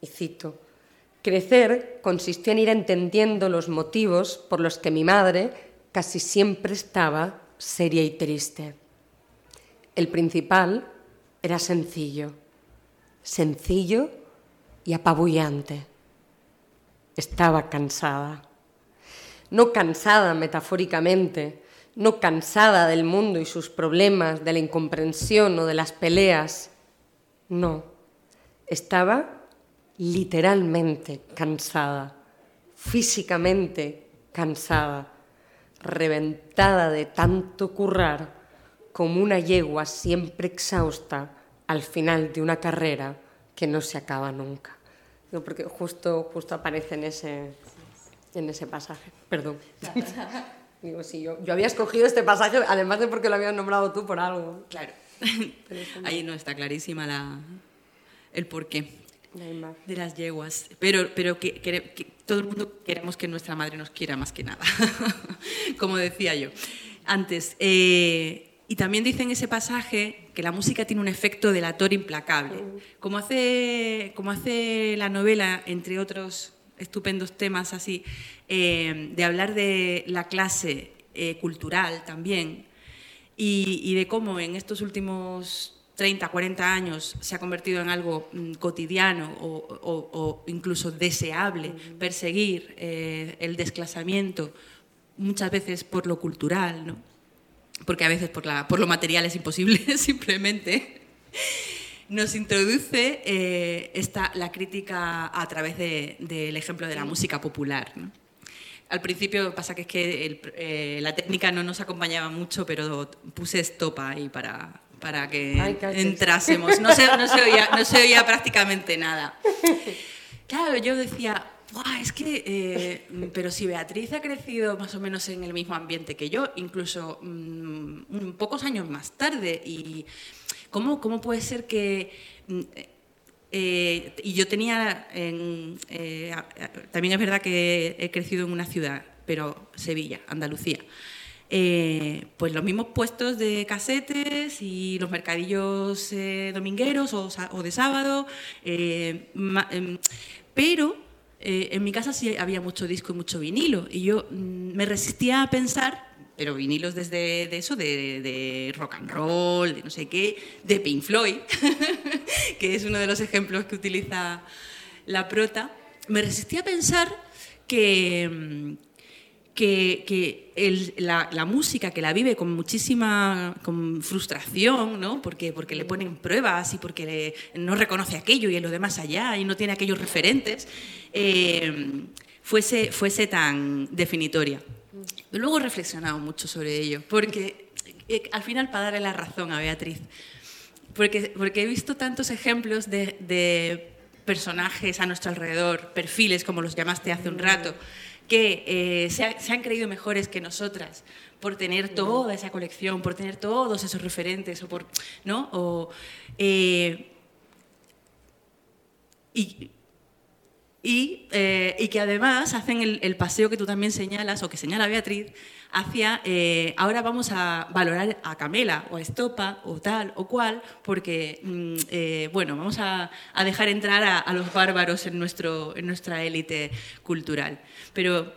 y cito, crecer consistió en ir entendiendo los motivos por los que mi madre casi siempre estaba seria y triste. El principal era sencillo, sencillo y apabullante. Estaba cansada. No cansada metafóricamente, no cansada del mundo y sus problemas, de la incomprensión o de las peleas. No, estaba literalmente cansada, físicamente cansada, reventada de tanto currar como una yegua siempre exhausta al final de una carrera que no se acaba nunca. Porque justo, justo aparece en ese, en ese pasaje. Perdón. Digo, sí, yo, yo había escogido este pasaje, además de porque lo habías nombrado tú por algo. Claro. Ahí no está clarísima la, el porqué de las yeguas. Pero, pero que, que, todo el mundo queremos que nuestra madre nos quiera más que nada, como decía yo antes. Eh, y también dice en ese pasaje que la música tiene un efecto delator implacable. Como hace, como hace la novela, entre otros estupendos temas así, eh, de hablar de la clase eh, cultural también y, de cómo en estos últimos 30, 40 años se ha convertido en algo mm, cotidiano o, incluso deseable perseguir eh, el desclasamiento, muchas veces por lo cultural, ¿no? Porque a veces por, la, por lo material es imposible simplemente nos introduce eh, esta, la crítica a través del ejemplo de la música popular. Al principio pasa que es que eh, la técnica no nos acompañaba mucho, pero puse estopa ahí para, para que entrásemos. No se, no, se oía, no se oía prácticamente nada. Claro, yo decía, es que, eh, pero si Beatriz ha crecido más o menos en el mismo ambiente que yo, incluso mm, pocos años más tarde, y ¿Cómo, cómo puede ser que... Mm, eh, y yo tenía, eh, también es verdad que he crecido en una ciudad, pero Sevilla, Andalucía. Eh, pues los mismos puestos de casetes y los mercadillos domingueros o, de sábado, em, pero en mi casa sí había mucho disco y mucho vinilo y yo mm, me resistía a pensar pero vinilos desde de eso, de, rock and roll, de no sé qué, de Pink Floyd, que es uno de los ejemplos que utiliza la prota, me resistí a pensar que, que, la, música que la vive con muchísima con frustración, ¿no? porque, porque le ponen pruebas y porque no reconoce aquello y lo demás allá y no tiene aquellos referentes, eh, fuese, fuese tan definitoria. Luego he reflexionado mucho sobre ello, porque eh, al final para darle la razón a Beatriz, porque, porque he visto tantos ejemplos de, personajes a nuestro alrededor, perfiles como los llamaste hace un rato, que eh, se, han creído mejores que nosotras por tener toda esa colección, por tener todos esos referentes, o por, ¿no? O, eh, y, eh, y, que además hacen el, paseo que tú también señalas, o que señala Beatriz, hacia eh, ahora vamos a valorar a Camela, o a Estopa, o tal, o cual, porque, mm, eh, bueno, vamos a, dejar entrar a, los bárbaros en, nuestro, en nuestra élite cultural. Pero,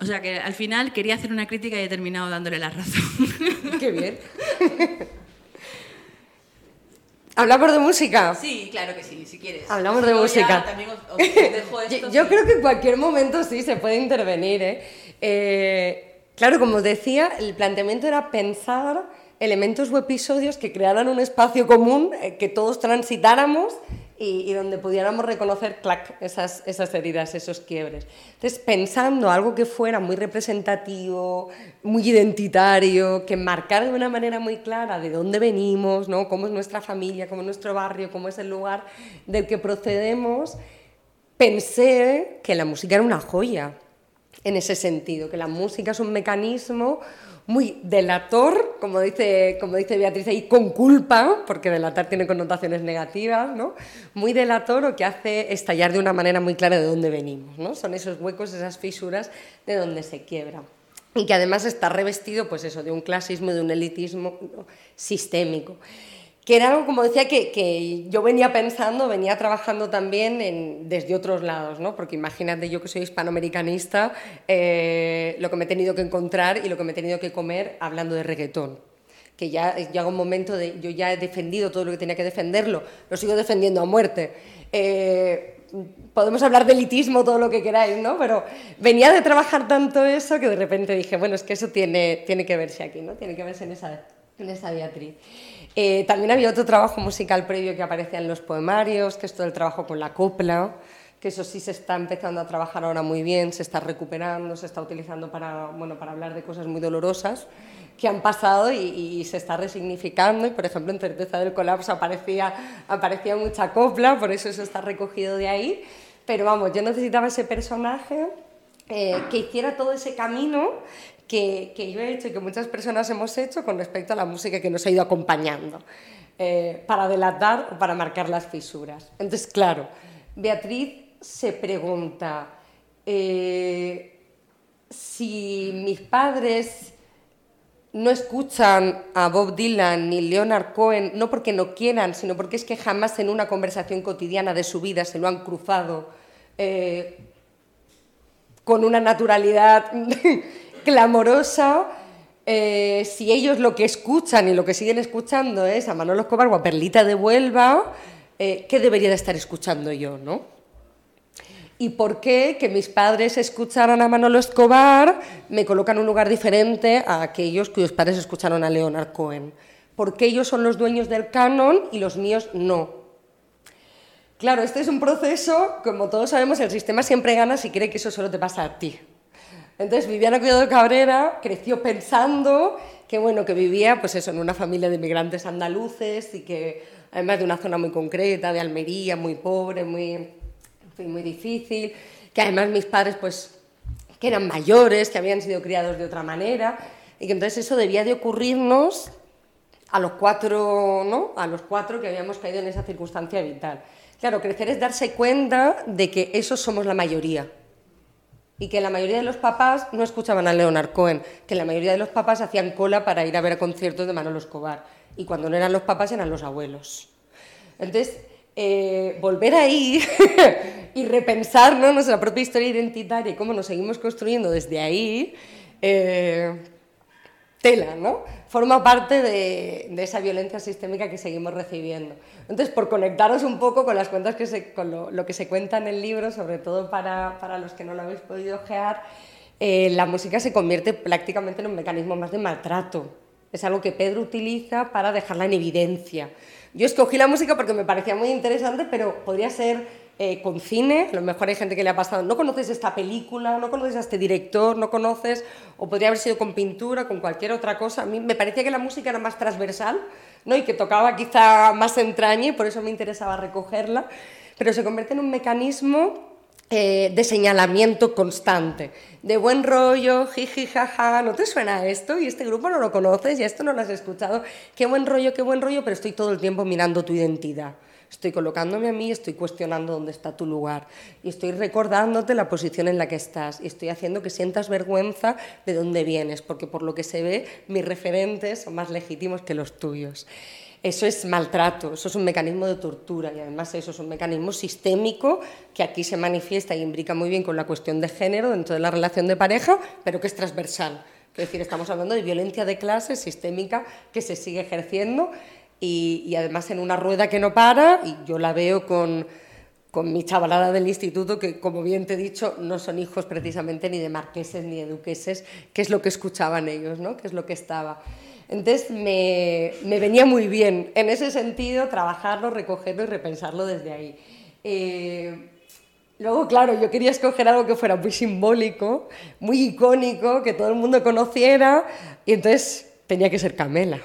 o sea que al final quería hacer una crítica y he terminado dándole la razón. Qué bien. ¿Hablamos de música? Sí, claro que sí, si quieres. Hablamos de música. yo, creo que en cualquier momento sí se puede intervenir. ¿eh? ¿eh? claro, como decía, el planteamiento era pensar elementos o episodios que crearan un espacio común eh, que todos transitáramos y, donde pudiéramos reconocer, clac, esas, esas heridas, esos quiebres. Entonces, pensando algo que fuera muy representativo, muy identitario, que marcara de una manera muy clara de dónde venimos, ¿no? cómo es nuestra familia, cómo es nuestro barrio, cómo es el lugar del que procedemos, pensé que la música era una joya en ese sentido, que la música es un mecanismo muy delator, como dice, como dice Beatriz ahí, con culpa, porque delatar tiene connotaciones negativas, ¿no? Muy delator o que hace estallar de una manera muy clara de dónde venimos, ¿no? Son esos huecos, esas fisuras de donde se quiebra. Y que además está revestido, pues eso, de un clasismo, de un elitismo sistémico. Que era algo, como decía, que, que, yo venía pensando, venía trabajando también en, desde otros lados, ¿no? porque imagínate yo que soy hispanoamericanista, eh, lo que me he tenido que encontrar y lo que me he tenido que comer hablando de reggaetón que ya llega un momento de yo ya he defendido todo lo que tenía que defenderlo, lo sigo defendiendo a muerte. Eh, podemos hablar de elitismo, todo lo que queráis, ¿no? Pero venía de trabajar tanto eso que de repente dije, bueno, es que eso tiene, tiene que verse aquí, ¿no? Tiene que verse en esa, en esa Beatriz. Eh, también había otro trabajo musical previo que aparecía en los poemarios, que es todo el trabajo con la copla, que eso sí se está empezando a trabajar ahora muy bien, se está recuperando, se está utilizando para, bueno, para hablar de cosas muy dolorosas que han pasado y, se está resignificando. Y, por ejemplo, en Certeza del Colapso aparecía, aparecía mucha copla, por eso eso está recogido de ahí. Pero vamos, yo necesitaba ese personaje eh, que hiciera todo ese camino que, yo he hecho y que muchas personas hemos hecho con respecto a la música que nos ha ido acompañando, eh, para delatar o para marcar las fisuras. Entonces, claro, Beatriz se pregunta, eh, si mis padres no escuchan a Bob Dylan ni Leonard Cohen, no porque no quieran, sino porque es que jamás en una conversación cotidiana de su vida se lo han cruzado eh, con una naturalidad clamorosa, eh, si ellos lo que escuchan y lo que siguen escuchando es a Manolo Escobar o a Perlita de Huelva, eh, ¿qué debería de estar escuchando yo, no? ¿Y por qué que mis padres escucharan a Manolo Escobar me colocan en un lugar diferente a aquellos cuyos padres escucharon a Leonard Cohen? ¿Por qué ellos son los dueños del canon y los míos no? Claro, este es un proceso, como todos sabemos, el sistema siempre gana si cree que eso solo te pasa a ti. Entonces Viviana Cuidado Cabrera creció pensando que bueno, que vivía pues eso, en una familia de inmigrantes andaluces y que además de una zona muy concreta, de Almería, muy pobre, muy, muy difícil, que además mis padres pues que eran mayores, que habían sido criados de otra manera, y que entonces eso debía de ocurrirnos a los cuatro, ¿no? A los cuatro que habíamos caído en esa circunstancia vital. Claro, crecer es darse cuenta de que esos somos la mayoría y que la mayoría de los papás no escuchaban a Leonard Cohen, que la mayoría de los papás hacían cola para ir a ver conciertos de Manolo Escobar, y cuando no eran los papás eran los abuelos. Entonces, eh, volver ahí y repensar nuestra propia historia identitaria y cómo nos seguimos construyendo desde ahí, eh, tela, ¿no? Forma parte de, esa violencia sistémica que seguimos recibiendo. Entonces, por conectaros un poco con las cuentas que se, con lo, que se cuenta en el libro, sobre todo para, para los que no lo habéis podido ojear, eh, la música se convierte prácticamente en un mecanismo más de maltrato. Es algo que Pedro utiliza para dejarla en evidencia. Yo escogí la música porque me parecía muy interesante, pero podría ser eh, con cine, a lo mejor hay gente que le ha pasado, no conoces esta película, no conoces a este director, no conoces, o podría haber sido con pintura, con cualquier otra cosa. A mí me parecía que la música era más transversal ¿no? y que tocaba quizá más entraña y por eso me interesaba recogerla, pero se convierte en un mecanismo eh, de señalamiento constante, de buen rollo, jiji, jaja, ¿no te suena esto? Y este grupo no lo conoces y esto no lo has escuchado, qué buen rollo, qué buen rollo, pero estoy todo el tiempo mirando tu identidad. Estoy colocándome a mí, estoy cuestionando dónde está tu lugar y estoy recordándote la posición en la que estás y estoy haciendo que sientas vergüenza de dónde vienes, porque por lo que se ve mis referentes son más legítimos que los tuyos. Eso es maltrato, eso es un mecanismo de tortura y además eso es un mecanismo sistémico que aquí se manifiesta y imbrica muy bien con la cuestión de género dentro de la relación de pareja, pero que es transversal. Es decir, estamos hablando de violencia de clase sistémica que se sigue ejerciendo y, además en una rueda que no para y yo la veo con, con mi chavalada del instituto, que como bien te he dicho, no son hijos precisamente ni de marqueses ni de duqueses, que es lo que escuchaban ellos, ¿no? que es lo que estaba. Entonces me, me venía muy bien en ese sentido trabajarlo, recogerlo y repensarlo desde ahí. Eh, luego, claro, yo quería escoger algo que fuera muy simbólico, muy icónico, que todo el mundo conociera, y entonces tenía que ser Camela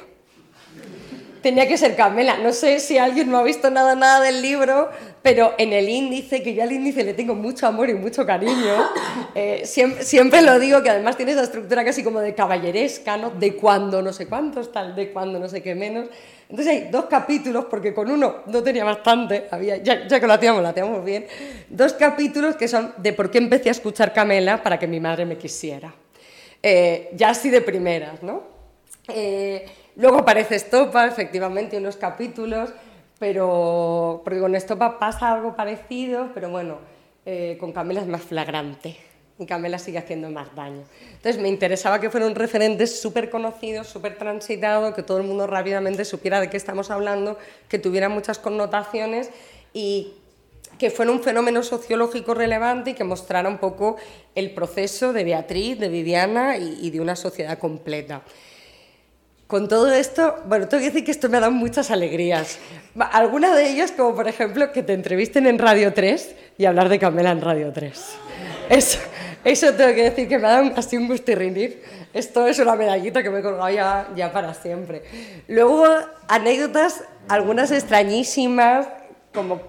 tenía que ser Camela. No sé si alguien no ha visto nada, nada del libro, pero en el índice, que yo al índice le tengo mucho amor y mucho cariño, eh, siempre, lo digo, que además tiene esa estructura casi como de caballeresca, ¿no? De cuando no sé cuántos, tal, de cuando no sé qué menos. Entonces hay dos capítulos, porque con uno no tenía bastante, había, ya, que lo hacíamos, lo hacíamos bien, dos capítulos que son de por qué empecé a escuchar Camela para que mi madre me quisiera. Eh, ya así de primeras, ¿no? Eh, Luego aparece Estopa, efectivamente, unos capítulos, pero porque con Estopa pasa algo parecido, pero bueno, eh, con Camela es más flagrante y Camela sigue haciendo más daño. Entonces me interesaba que fuera un referente súper conocido, súper transitado, que todo el mundo rápidamente supiera de qué estamos hablando, que tuviera muchas connotaciones y que fuera un fenómeno sociológico relevante y que mostrara un poco el proceso de Beatriz, de Viviana y, y de una sociedad completa. Con todo esto, bueno, tengo que decir que esto me ha dado muchas alegrías. Algunas de ellas, como por ejemplo que te entrevisten en Radio 3 y hablar de Camela en Radio 3. Eso, eso tengo que decir que me ha dado así un gustirrinir. Esto es una medallita que me he colgado ya, ya para siempre. Luego, anécdotas, algunas extrañísimas, como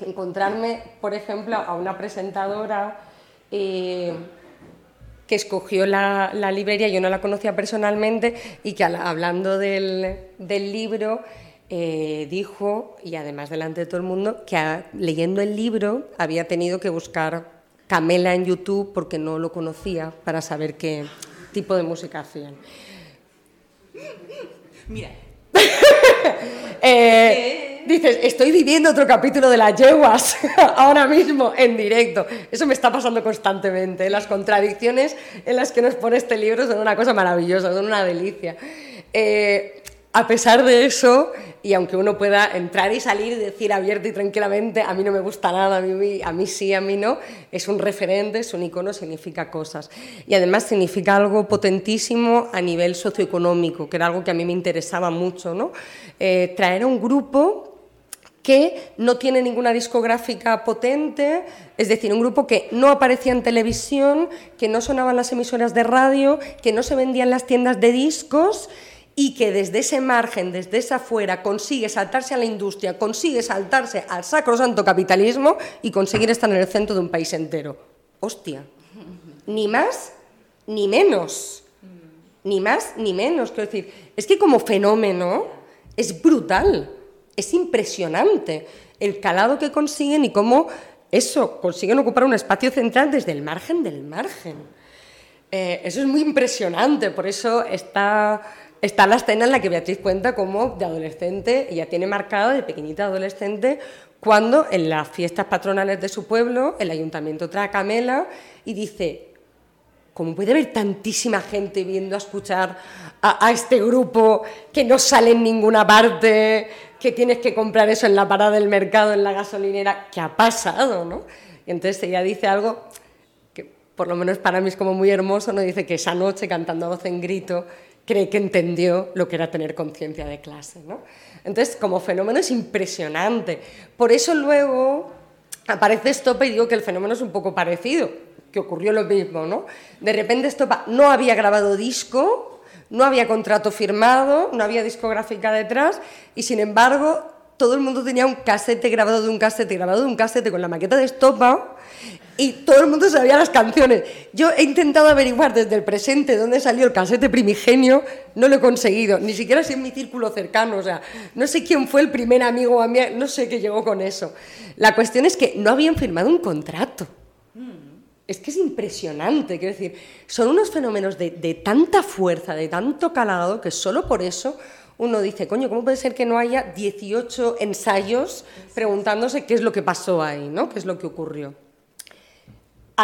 encontrarme, por ejemplo, a una presentadora eh, que escogió la, la, librería, yo no la conocía personalmente, y que hablando del, del libro eh, dijo, y además delante de todo el mundo, que leyendo el libro había tenido que buscar Camela en YouTube porque no lo conocía para saber qué tipo de música hacían. Mira. eh, dices, estoy viviendo otro capítulo de las yeguas ahora mismo en directo. Eso me está pasando constantemente. Las contradicciones en las que nos pone este libro son una cosa maravillosa, son una delicia. Eh, a pesar de eso, y aunque uno pueda entrar y salir y decir abierto y tranquilamente, a mí no me gusta nada, a mí, a mí sí, a mí no, es un referente, es un icono, significa cosas. Y además significa algo potentísimo a nivel socioeconómico, que era algo que a mí me interesaba mucho, ¿no? Eh, traer a un grupo que no tiene ninguna discográfica potente, es decir, un grupo que no aparecía en televisión, que no sonaban las emisoras de radio, que no se vendían las tiendas de discos y que desde ese margen, desde esa fuera, consigue saltarse a la industria, consigue saltarse al sacrosanto capitalismo y conseguir estar en el centro de un país entero. Hostia, ni más ni menos, ni más ni menos. Quiero decir, es que como fenómeno es brutal, es impresionante el calado que consiguen y cómo eso, consiguen ocupar un espacio central desde el margen del margen. Eh, eso es muy impresionante, por eso está está la escena en la que Beatriz cuenta cómo de adolescente, ella tiene marcado de pequeñita adolescente, cuando en las fiestas patronales de su pueblo el ayuntamiento trae a Camela y dice, ¿cómo puede haber tantísima gente viendo a escuchar a, a, este grupo que no sale en ninguna parte, que tienes que comprar eso en la parada del mercado, en la gasolinera? ¿Qué ha pasado? ¿no? Y entonces ella dice algo que por lo menos para mí es como muy hermoso, ¿no? dice que esa noche cantando a voz en grito, cree que entendió lo que era tener conciencia de clase. ¿no? Entonces, como fenómeno es impresionante. Por eso luego aparece Estopa y digo que el fenómeno es un poco parecido, que ocurrió lo mismo. ¿no? De repente Estopa no había grabado disco, no había contrato firmado, no había discográfica detrás y sin embargo todo el mundo tenía un casete grabado de un casete, grabado de un casete con la maqueta de Estopa y todo el mundo sabía las canciones. Yo he intentado averiguar desde el presente dónde salió el casete primigenio, no lo he conseguido, ni siquiera si en mi círculo cercano, o sea, no sé quién fue el primer amigo a mí, no sé qué llegó con eso. La cuestión es que no habían firmado un contrato. Es que es impresionante, quiero decir, son unos fenómenos de, de tanta fuerza, de tanto calado, que solo por eso uno dice, coño, ¿cómo puede ser que no haya 18 ensayos preguntándose qué es lo que pasó ahí, ¿no? ¿Qué es lo que ocurrió?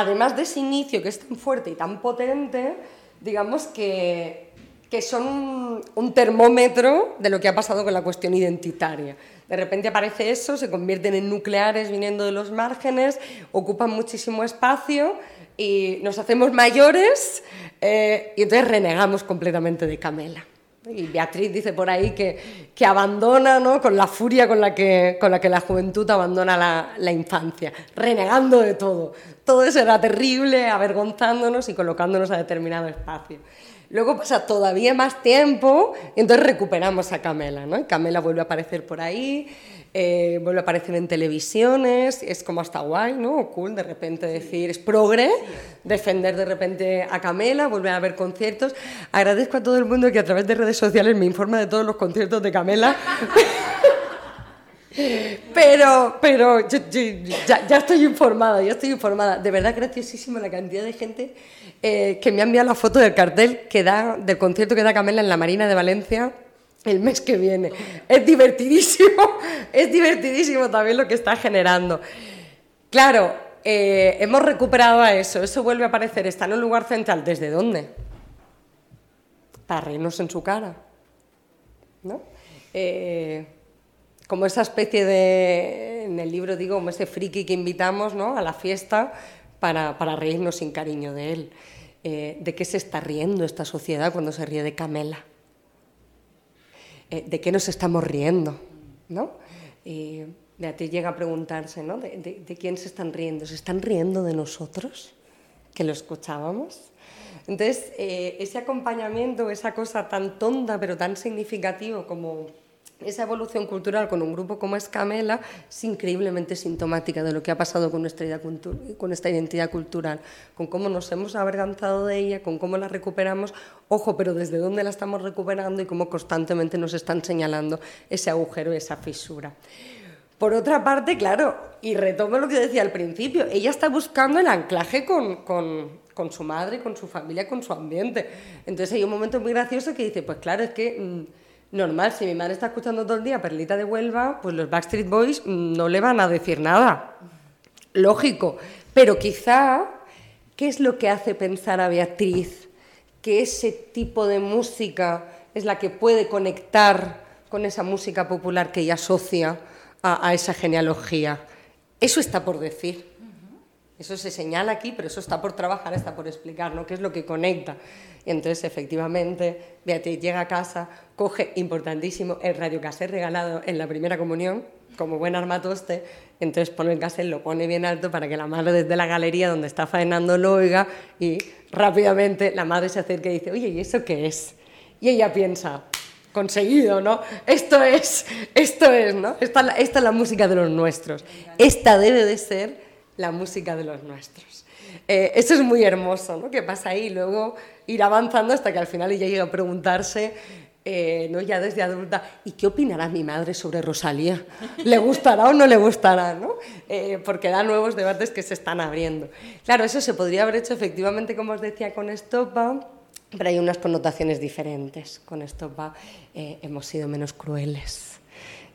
Además de ese inicio que es tan fuerte y tan potente, digamos que, que son un, termómetro de lo que ha pasado con la cuestión identitaria. De repente aparece eso, se convierten en nucleares viniendo de los márgenes, ocupan muchísimo espacio y nos hacemos mayores eh, y entonces renegamos completamente de Camela. Y Beatriz dice por ahí que, que abandona, ¿no? con la furia con la que, con la, que la juventud abandona la, la, infancia, renegando de todo. Todo eso era terrible, avergonzándonos y colocándonos a determinado espacio. Luego pasa todavía más tiempo y entonces recuperamos a Camela. ¿no? Camela vuelve a aparecer por ahí, eh, vuelve a aparecer en televisiones, es como hasta guay, ¿no? cool de repente decir, es progre, defender de repente a Camela, volver a ver conciertos. Agradezco a todo el mundo que a través de redes sociales me informa de todos los conciertos de Camela. Pero, pero yo- yo- ya, ya estoy informada, ya estoy informada. De verdad, graciosísimo la cantidad de gente eh, que me ha enviado la foto del cartel que da, del concierto que da Camela en la Marina de Valencia el mes que viene. Es divertidísimo, es divertidísimo también lo que está generando. Claro, eh, hemos recuperado a eso, eso vuelve a aparecer, está en un lugar central. ¿Desde dónde? Para reírnos en su cara. ¿no? Eh, como esa especie de, en el libro digo, como ese friki que invitamos ¿no? a la fiesta para, para reírnos sin cariño de él. Eh, ¿De qué se está riendo esta sociedad cuando se ríe de Camela? Eh, ¿De qué nos estamos riendo? ¿no? Y Beatriz llega a preguntarse, ¿no? ¿De, de, de quién se están riendo? ¿Se están riendo de nosotros? Que lo escuchábamos. Entonces, eh, ese acompañamiento, esa cosa tan tonta pero tan significativo como esa evolución cultural con un grupo como es Camela es increíblemente sintomática de lo que ha pasado con nuestra identidad cultural, con cómo nos hemos avergonzado de ella, con cómo la recuperamos, ojo, pero desde dónde la estamos recuperando y cómo constantemente nos están señalando ese agujero, esa fisura. Por otra parte, claro, y retomo lo que decía al principio, ella está buscando el anclaje con, con, con su madre, con su familia, con su ambiente. Entonces hay un momento muy gracioso que dice, pues claro, es que mm, normal, si mi madre está escuchando todo el día Perlita de Huelva, pues los Backstreet Boys mm, no le van a decir nada. Lógico, pero quizá, ¿qué es lo que hace pensar a Beatriz que ese tipo de música es la que puede conectar con esa música popular que ella asocia a, a esa genealogía? Eso está por decir. Eso se señala aquí, pero eso está por trabajar, está por explicar, ¿no? ¿Qué es lo que conecta? Y entonces, efectivamente, Beatriz llega a casa, coge, importantísimo, el radiocassette regalado en la primera comunión, como buen armatoste, entonces pone el cassette, lo pone bien alto para que la madre desde la galería donde está faenando lo oiga y rápidamente la madre se acerca y dice, oye, ¿y eso qué es? Y ella piensa, conseguido, ¿no? Esto es, esto es, ¿no? Esta, esta es la música de los nuestros. Esta debe de ser la música de los nuestros. Eh, eso es muy hermoso, ¿no? Que pasa ahí, luego ir avanzando hasta que al final ella llega a preguntarse, eh, ¿no? Ya desde adulta, ¿y qué opinará mi madre sobre Rosalía? ¿Le gustará o no le gustará, no? Eh, porque da nuevos debates que se están abriendo. Claro, eso se podría haber hecho efectivamente, como os decía, con Estopa, pero hay unas connotaciones diferentes. Con Estopa eh, hemos sido menos crueles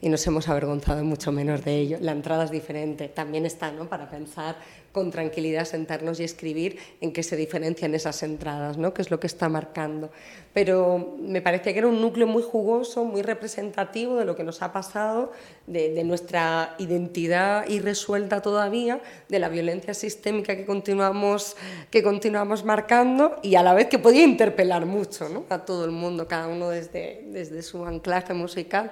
y nos hemos avergonzado mucho menos de ello. La entrada es diferente, también está, ¿no? Para pensar con tranquilidad, sentarnos y escribir en qué se diferencian esas entradas, ¿no? Qué es lo que está marcando. Pero me parecía que era un núcleo muy jugoso, muy representativo de lo que nos ha pasado, de, de nuestra identidad irresuelta todavía, de la violencia sistémica que continuamos, que continuamos marcando y a la vez que podía interpelar mucho, ¿no? A todo el mundo, cada uno desde, desde su anclaje musical.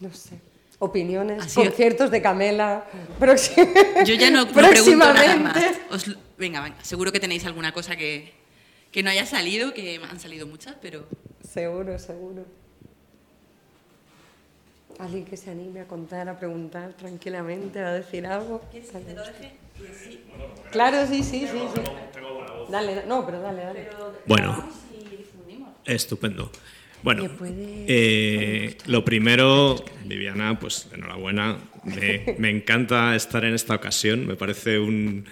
No sé. Opiniones, Así- conciertos de Camela. próxim- Yo ya no, no pregunto nada más. próximamente. Os- venga, venga, seguro que tenéis alguna cosa que, que no haya salido, que han salido muchas, pero Seguro, seguro. Alguien que se anime a contar, a preguntar tranquilamente, a decir algo. Claro, sí, sí, sí. sí. Dale, no, pero dale, dale. Bueno, estupendo. Bueno, ¿Le puede- eh, lo primero, Viviana, pues enhorabuena. Me, me encanta estar en esta ocasión. Me parece un,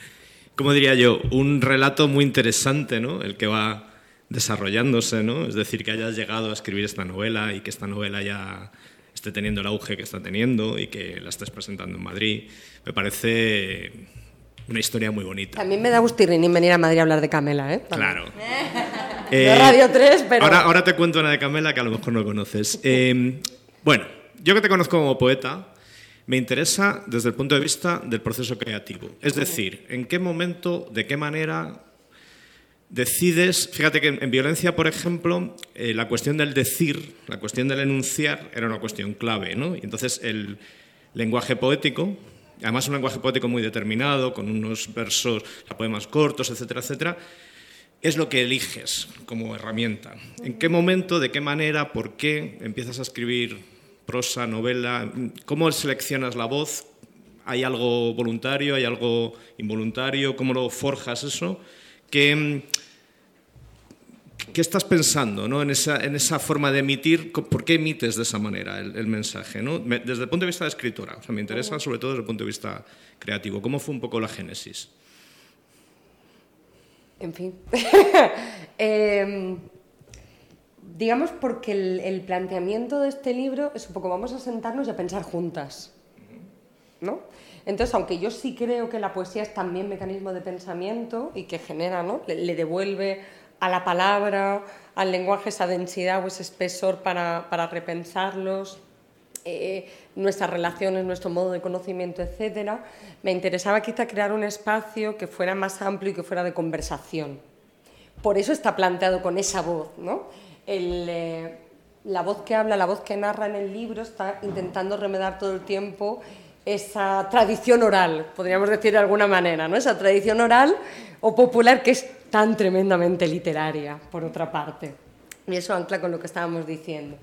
¿cómo diría yo? Un relato muy interesante, ¿no? El que va desarrollándose, ¿no? Es decir, que hayas llegado a escribir esta novela y que esta novela ya esté teniendo el auge que está teniendo y que la estés presentando en Madrid. Me parece una historia muy bonita. También me da gustirrinín venir a Madrid a hablar de Camela, ¿eh? También. Claro. No Radio 3, pero... Ahora, ahora te cuento una de Camela que a lo mejor no conoces. Eh, bueno, yo que te conozco como poeta, me interesa desde el punto de vista del proceso creativo. Es decir, en qué momento, de qué manera decides. Fíjate que en, en violencia, por ejemplo, eh, la cuestión del decir, la cuestión del enunciar, era una cuestión clave, ¿no? Y entonces el lenguaje poético. Además, un lenguaje poético muy determinado, con unos versos, poemas cortos, etcétera, etcétera, es lo que eliges como herramienta. ¿En qué momento, de qué manera, por qué empiezas a escribir prosa, novela? ¿Cómo seleccionas la voz? ¿Hay algo voluntario? ¿Hay algo involuntario? ¿Cómo lo forjas eso? ¿Qué, ¿Qué estás pensando ¿no? en, esa, en esa forma de emitir? ¿Por qué emites de esa manera el, el mensaje? ¿no? Desde el punto de vista de escritora, o sea, me interesa sobre todo desde el punto de vista creativo. ¿Cómo fue un poco la génesis? En fin. Em, digamos porque el, planteamiento de este libro es un poco vamos a sentarnos y a pensar juntas. ¿no? Entonces, aunque yo sí creo que la poesía es también mecanismo de pensamiento y que genera, ¿no? le, le devuelve a la palabra, al lenguaje esa densidad o ese espesor para, para repensarlos, eh, nuestras relaciones, nuestro modo de conocimiento, etcétera, me interesaba quizá crear un espacio que fuera más amplio y que fuera de conversación. Por eso está planteado con esa voz, ¿no? Eh, la voz que habla, la voz que narra en el libro está intentando remedar todo el tiempo esa tradición oral, podríamos decir de alguna manera, ¿no? Esa tradición oral o popular que es tan tremendamente literaria, por otra parte. Y eso ancla con lo que estábamos diciendo.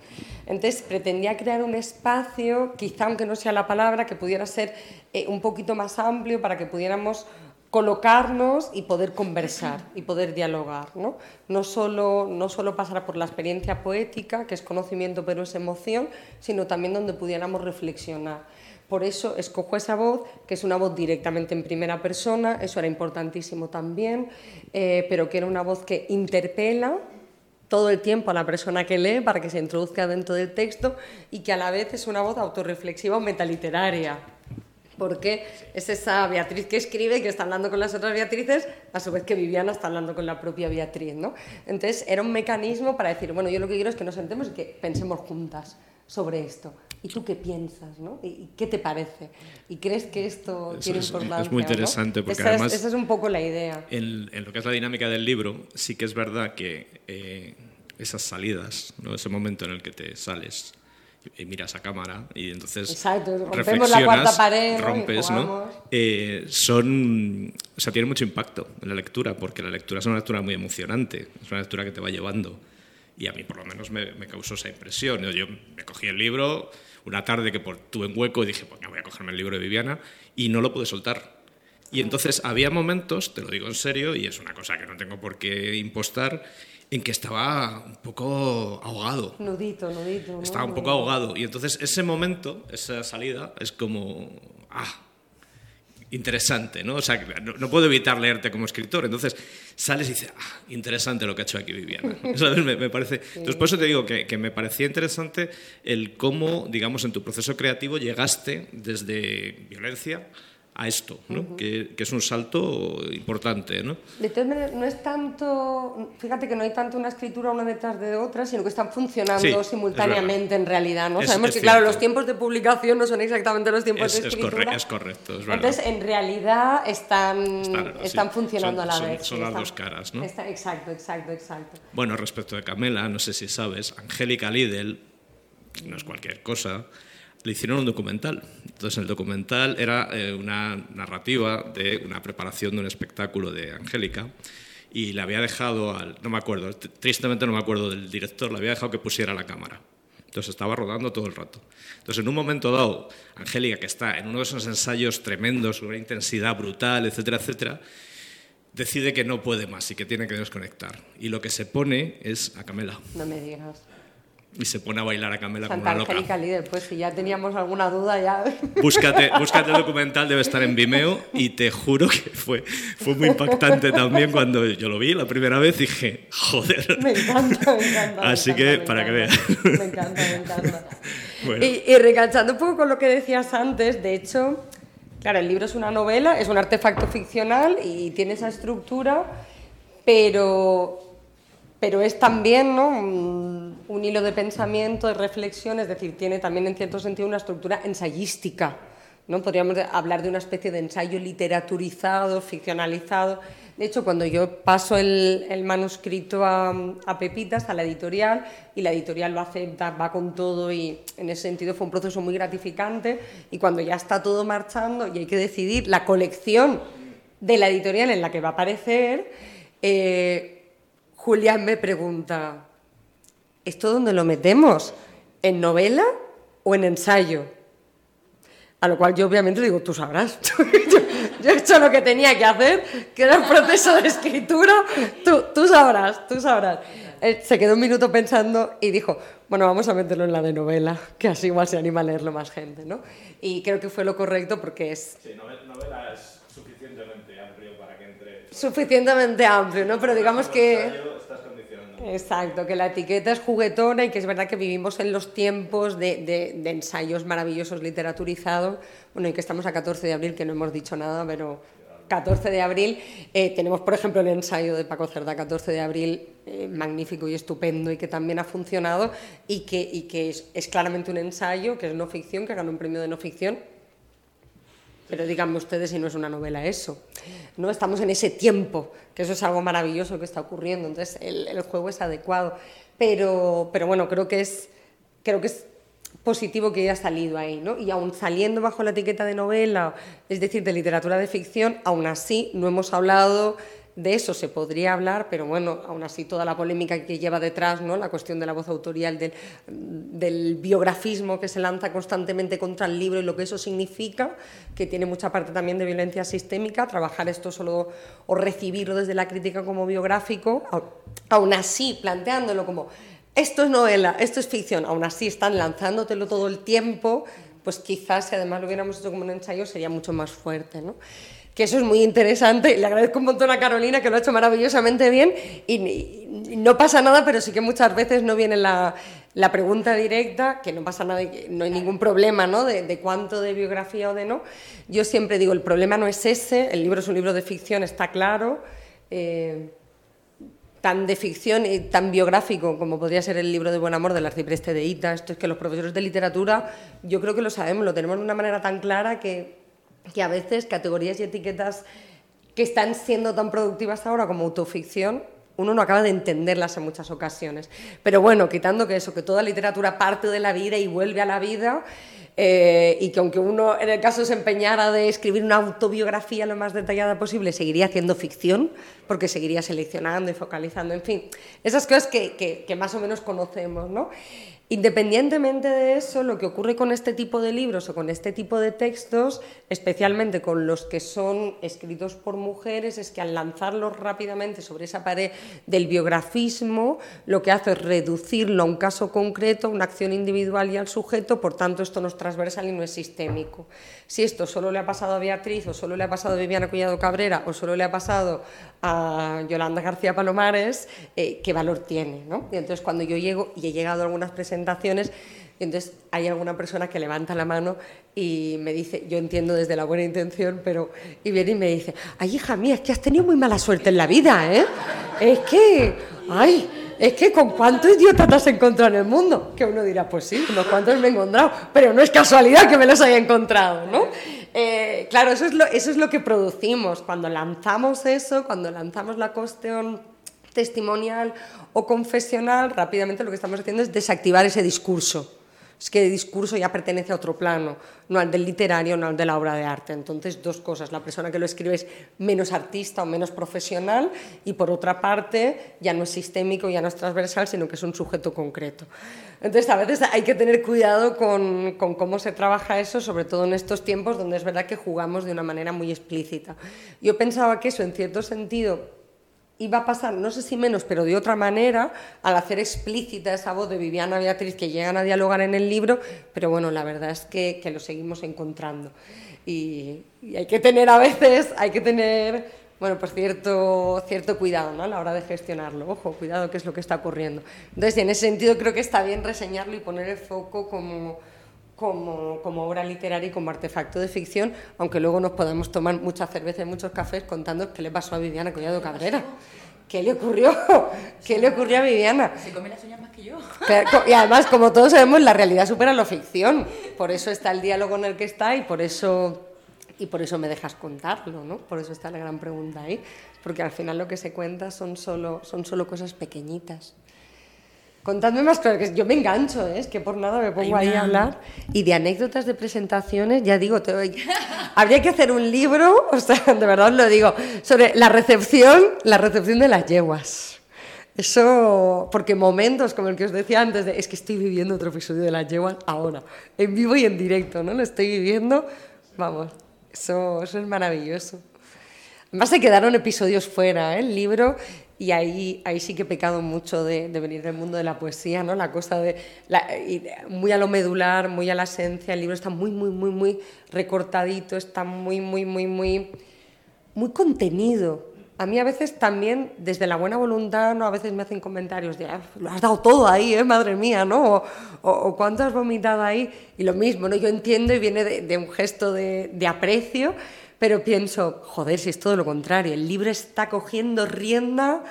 Entonces, pretendía crear un espacio, quizá aunque no sea la palabra, que pudiera ser eh, un poquito más amplio para que pudiéramos colocarnos y poder conversar y poder dialogar. ¿no? No, solo, no solo pasar por la experiencia poética, que es conocimiento pero es emoción, sino también donde pudiéramos reflexionar. Por eso escojo esa voz, que es una voz directamente en primera persona, eso era importantísimo también, eh, pero que era una voz que interpela todo el tiempo a la persona que lee para que se introduzca dentro del texto y que a la vez es una voz autorreflexiva o metaliteraria. Porque es esa Beatriz que escribe y que está hablando con las otras Beatrices, a su vez que Viviana está hablando con la propia Beatriz. ¿no? Entonces era un mecanismo para decir, bueno, yo lo que quiero es que nos sentemos y que pensemos juntas sobre esto. ¿Y tú qué piensas? ¿no? ¿Y qué te parece? ¿Y crees que esto Eso tiene es- es importancia? muy ¿no? interesante, porque esa además- Es, esa es un poco la idea. En, en lo que es la dinámica del libro, sí que es verdad que eh, esas salidas, ¿no? ese momento en el que te sales y, miras a cámara y entonces Exacto, rompemos la cuarta pared, ¿no? rompes, ¿no? Eh, son, o sea, tiene mucho impacto en la lectura, porque la lectura es una lectura muy emocionante, es una lectura que te va llevando. Y a mí por lo menos me, me causó esa impresión. Yo, yo me cogí el libro una tarde que tuve un hueco y dije, pues voy a cogerme el libro de Viviana y no lo pude soltar. Y entonces había momentos, te lo digo en serio, y es una cosa que no tengo por qué impostar, en que estaba un poco ahogado. Nudito, nudito. ¿no? Estaba un poco ahogado. Y entonces ese momento, esa salida, es como, ah, interesante, ¿no? O sea, no, no puedo evitar leerte como escritor. Entonces sales y dices, ah, interesante lo que ha hecho aquí Viviana. ¿Sabes? Me, me parece... Entonces por eso te digo que, que me parecía interesante el cómo, digamos, en tu proceso creativo llegaste desde violencia a esto, ¿no? que, que es un salto importante, ¿no? De todas maneras, no es tanto, fíjate que no hay tanto una escritura una detrás de otra, sino que están funcionando Sí, es simultáneamente en realidad, ¿no? Es- Sabemos es que, claro, los tiempos de publicación no son exactamente los tiempos de es escritura. es correcto, es verdad. Entonces, en realidad están, Están, están sí, funcionando son- a la son- vez. son las están- dos caras, ¿no? está- exacto, exacto, exacto. Bueno, respecto de Camela, no sé si sabes, Angélica Lidl, no es cualquier cosa, le hicieron un documental. Entonces, el documental era eh, una narrativa de una preparación de un espectáculo de Angélica y le había dejado al. No me acuerdo, tristemente no me acuerdo del director, le había dejado que pusiera la cámara. Entonces estaba rodando todo el rato. Entonces, en un momento dado, Angélica, que está en uno de esos ensayos tremendos, con una intensidad brutal, etcétera, etcétera, decide que no puede más y que tiene que desconectar. Y lo que se pone es a Camela. No me digas. Y se pone a bailar a Camela como Santa una loca. Angélica Líder, pues si ya teníamos alguna duda ya... Búscate, búscate el documental, debe estar en Vimeo y te juro que fue, fue muy impactante también cuando yo lo vi la primera vez dije, joder. Me encanta, me encanta. me Así encanta, que, para que veas. Me encanta, me encanta. Bueno. Y, y recalchando un poco con lo que decías antes, de hecho, claro, el libro es una novela, es un artefacto ficcional y tiene esa estructura, pero, pero es también ¿no? un, un hilo de pensamiento, de reflexión, es decir, tiene también en cierto sentido una estructura ensayística. ¿no? Podríamos hablar de una especie de ensayo literaturizado, ficcionalizado. De hecho, cuando yo paso el, el manuscrito a, a Pepitas, a la editorial, y la editorial lo acepta, va con todo, y en ese sentido fue un proceso muy gratificante. Y cuando ya está todo marchando y hay que decidir la colección de la editorial en la que va a aparecer, eh, Julián me pregunta, ¿esto dónde lo metemos? ¿En novela o en ensayo? A lo cual yo obviamente digo, tú sabrás. yo, yo he hecho lo que tenía que hacer, que era el proceso de escritura, tú, tú sabrás, tú sabrás. Eh, se quedó un minuto pensando y dijo, bueno, vamos a meterlo en la de novela, que así igual se anima a leerlo más gente, ¿no? Y creo que fue lo correcto porque es... Sí, novela es suficientemente amplio para que entre... Suficientemente amplio, ¿no? Pero digamos que... Exacto, que la etiqueta es juguetona y que es verdad que vivimos en los tiempos de, de, ensayos maravillosos literaturizados. Bueno, y que estamos a 14 de abril, que no hemos dicho nada, pero 14 de abril eh, tenemos, por ejemplo, el ensayo de Paco Cerda, 14 de abril, eh, magnífico y estupendo y que también ha funcionado y que, y que es, es claramente un ensayo, que es no ficción, que ganó un premio de no ficción pero díganme ustedes si no es una novela eso. No estamos en ese tiempo, que eso es algo maravilloso que está ocurriendo, entonces el, el juego es adecuado. Pero, pero bueno, creo que es creo que es positivo que haya salido ahí, ¿no? Y aún saliendo bajo la etiqueta de novela, es decir, de literatura de ficción, aún así no hemos hablado de eso se podría hablar, pero bueno, aún así toda la polémica que lleva detrás, ¿no? la cuestión de la voz autorial, del, biografismo que se lanza constantemente contra el libro y lo que eso significa, que tiene mucha parte también de violencia sistémica, trabajar esto solo o recibirlo desde la crítica como biográfico, aún así planteándolo como esto es novela, esto es ficción, aún así están lanzándotelo todo el tiempo, pues quizás si además lo hubiéramos hecho como un ensayo sería mucho más fuerte. ¿no? Que eso es muy interesante. Le agradezco un montón a Carolina, que lo ha hecho maravillosamente bien. Y, y no pasa nada, pero sí que muchas veces no viene la, la pregunta directa, que no pasa nada, no hay ningún problema ¿no? De, de, cuánto de biografía o de no. Yo siempre digo, el problema no es ese, el libro es un libro de ficción, está claro. Eh, tan de ficción y tan biográfico como podría ser el libro de Buen Amor del arcipreste de Ita. Esto es que los profesores de literatura, yo creo que lo sabemos, lo tenemos de una manera tan clara que que a veces categorías y etiquetas que están siendo tan productivas ahora como autoficción, uno no acaba de entenderlas en muchas ocasiones. Pero bueno, quitando que eso, que toda literatura parte de la vida y vuelve a la vida, eh, y que aunque uno en el caso se empeñara de escribir una autobiografía lo más detallada posible, seguiría haciendo ficción, porque seguiría seleccionando y focalizando, en fin, esas cosas que, que, que más o menos conocemos, ¿no? Independientemente de eso, lo que ocurre con este tipo de libros o con este tipo de textos, especialmente con los que son escritos por mujeres, es que al lanzarlos rápidamente sobre esa pared del biografismo, lo que hace es reducirlo a un caso concreto, una acción individual y al sujeto, por tanto esto no es transversal y no es sistémico. Si esto solo le ha pasado a Beatriz o solo le ha pasado a Viviana Collado Cabrera o solo le ha pasado a Yolanda García Palomares, eh, ¿qué valor tiene? ¿no? Y entonces cuando yo llego y he llegado a algunas presentaciones, entonces hay alguna persona que levanta la mano y me dice, yo entiendo desde la buena intención, pero y viene y me dice, ay hija mía, es que has tenido muy mala suerte en la vida, ¿eh? Es que, ay, es que con cuántos idiotas has encontrado en el mundo. Que uno dirá, pues sí, unos cuantos me he encontrado, pero no es casualidad que me los haya encontrado, ¿no? Eh, claro, eso es, lo, eso es lo que producimos. Cuando lanzamos eso, cuando lanzamos la cuestión testimonial o confesional, rápidamente lo que estamos haciendo es desactivar ese discurso. Es que el discurso ya pertenece a otro plano, no al del literario, no al de la obra de arte. Entonces, dos cosas. La persona que lo escribe es menos artista o menos profesional y, por otra parte, ya no es sistémico, ya no es transversal, sino que es un sujeto concreto. Entonces, a veces hay que tener cuidado con, con cómo se trabaja eso, sobre todo en estos tiempos donde es verdad que jugamos de una manera muy explícita. Yo pensaba que eso, en cierto sentido, iba a pasar, no sé si menos, pero de otra manera, al hacer explícita esa voz de Viviana Beatriz que llegan a dialogar en el libro, pero bueno, la verdad es que, que lo seguimos encontrando. Y, hay que tener a veces, hay que tener, bueno, pues cierto, cierto cuidado ¿no? a la hora de gestionarlo. Ojo, cuidado, qué es lo que está ocurriendo. Entonces, en ese sentido, creo que está bien reseñarlo y poner el foco como como, como, obra literaria y como artefacto de ficción, aunque luego nos podamos tomar mucha cerveza y muchos cafés contando qué le pasó a Viviana Collado Cabrera. ¿Qué le ocurrió? ¿Qué le ocurrió a Viviana? Se come las uñas más que yo. Y además, como todos sabemos, la realidad supera la ficción. Por eso está el diálogo en el que está y por eso, y por eso me dejas contarlo, ¿no? Por eso está la gran pregunta ahí. Porque al final lo que se cuenta son solo, son solo cosas pequeñitas. Contadme más cosas, que yo me engancho, ¿eh? es que por nada me pongo Ay, ahí a hablar. Y de anécdotas de presentaciones, ya digo, te... habría que hacer un libro, o sea, de verdad os lo digo, sobre la recepción, la recepción de las yeguas. Eso, porque momentos como el que os decía antes, de, es que estoy viviendo otro episodio de las yeguas ahora, en vivo y en directo, ¿no? Lo estoy viviendo, vamos, Eso, eso es maravilloso. Además se quedaron episodios fuera, ¿eh? el libro, y ahí, ahí sí que he pecado mucho de, de venir del mundo de la poesía, ¿no? La cosa de, la- muy a lo medular, muy a la esencia. El libro está muy, muy, muy, muy recortadito, está muy, muy, muy, muy, muy contenido. A mí a veces también, desde la buena voluntad, ¿no? a veces me hacen comentarios de, "Ah, lo has dado todo ahí, ¿eh? madre mía, ¿no? O, o- o cuánto has vomitado ahí. Y lo mismo, ¿no? Yo entiendo y viene de, de un gesto de aprecio, pero pienso, joder, si es todo lo contrario, el libro está cogiendo rienda,